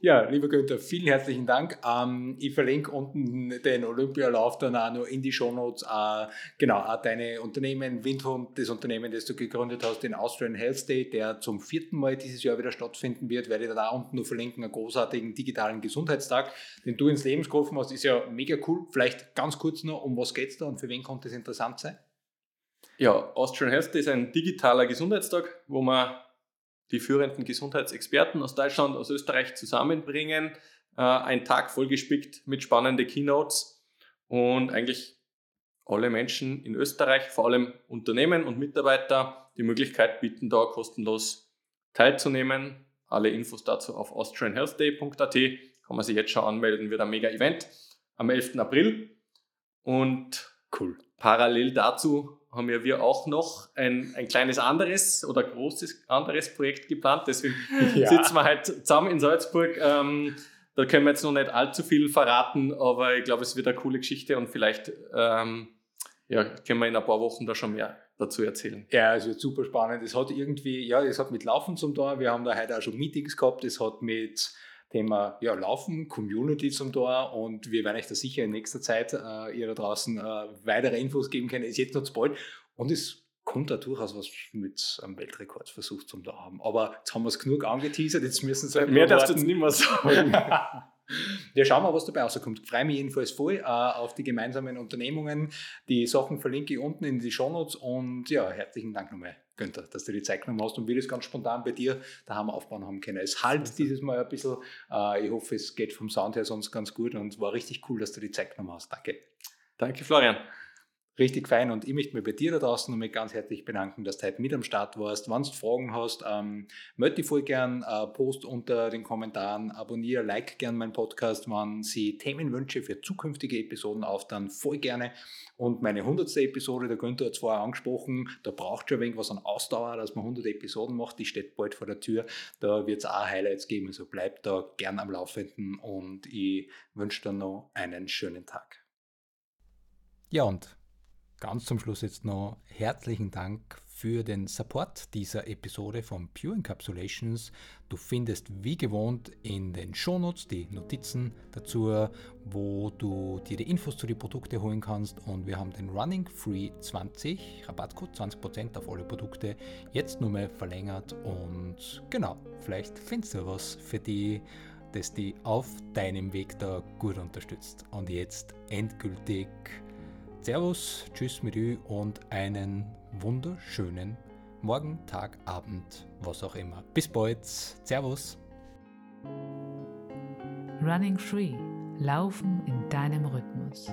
Ja, lieber Günther, vielen herzlichen Dank. Ähm, ich verlinke unten den Olympialauf dann auch noch in die Shownotes. Äh, genau, auch deine Unternehmen, Windhund, das Unternehmen, das du gegründet hast, den Austrian Health Day, der zum vierten Mal dieses Jahr wieder stattfinden wird, werde ich da unten noch verlinken, einen großartigen digitalen Gesundheitstag, den du ins Leben gerufen hast, ist ja mega cool. Vielleicht ganz kurz noch, um was geht es da und für wen konnte es interessant sein? Ja, Austrian Health Day ist ein digitaler Gesundheitstag, wo man die führenden Gesundheitsexperten aus Deutschland, aus Österreich zusammenbringen. Äh, ein Tag vollgespickt mit spannenden Keynotes und eigentlich alle Menschen in Österreich, vor allem Unternehmen und Mitarbeiter, die Möglichkeit bieten, da kostenlos teilzunehmen. Alle Infos dazu auf austrianhealthday.at. Kann man sich jetzt schon anmelden, wird ein mega Event am 11. April. Und cool. parallel dazu haben ja wir auch noch ein, ein kleines anderes oder großes anderes Projekt geplant. Deswegen ja. sitzen wir halt zusammen in Salzburg. Ähm, da können wir jetzt noch nicht allzu viel verraten, aber ich glaube, es wird eine coole Geschichte und vielleicht ähm, ja, können wir in ein paar Wochen da schon mehr dazu erzählen. Ja, es wird super spannend. Es hat irgendwie, ja, es hat mit Laufen zum Tor. Wir haben da heute auch schon Meetings gehabt. Es hat mit Thema ja, Laufen, Community zum Tor und wir werden euch da sicher in nächster Zeit äh, ihr da draußen äh, weitere Infos geben können. Ist jetzt noch zu bald und es kommt da durchaus was mit einem Weltrekordversuch zum da haben. Aber jetzt haben wir es genug angeteasert, jetzt müssen sie Mehr darfst du jetzt nicht mehr sagen. Ja, schauen wir, was dabei rauskommt. Ich freue mich jedenfalls voll äh, auf die gemeinsamen Unternehmungen. Die Sachen verlinke ich unten in die Shownotes und ja, herzlichen Dank nochmal, Günther, dass du die Zeit genommen hast und wir das ganz spontan bei dir daheim aufbauen haben können. Es halt dieses Mal ein bisschen. Äh, ich hoffe, es geht vom Sound her sonst ganz gut und war richtig cool, dass du die Zeit genommen hast. Danke. Danke, Florian richtig fein und ich möchte mich bei dir da draußen nochmal ganz herzlich bedanken, dass du heute mit am Start warst. Wenn du Fragen hast, ähm, melde dich voll gern, äh, post unter den Kommentaren, abonniere, like gern meinen Podcast, wenn Sie Themenwünsche für zukünftige Episoden auf, dann voll gerne. Und meine 100. Episode, der Günther hat es vorher angesprochen, da braucht schon ein wenig was an Ausdauer, dass man 100 Episoden macht, die steht bald vor der Tür, da wird es auch Highlights geben, also bleibt da gern am Laufenden und ich wünsche dir noch einen schönen Tag. Ja und Ganz zum Schluss jetzt noch herzlichen Dank für den Support dieser Episode von Pure Encapsulations. Du findest wie gewohnt in den Shownotes die Notizen dazu, wo du dir die Infos zu den Produkten holen kannst. Und wir haben den Running Free 20 Rabattcode 20% auf alle Produkte jetzt nur mehr verlängert. Und genau, vielleicht findest du was für die, das die auf deinem Weg da gut unterstützt. Und jetzt endgültig Servus, tschüss mit Ü und einen wunderschönen Morgen, Tag, Abend, was auch immer. Bis bald. Servus. Running Free. Laufen in deinem Rhythmus.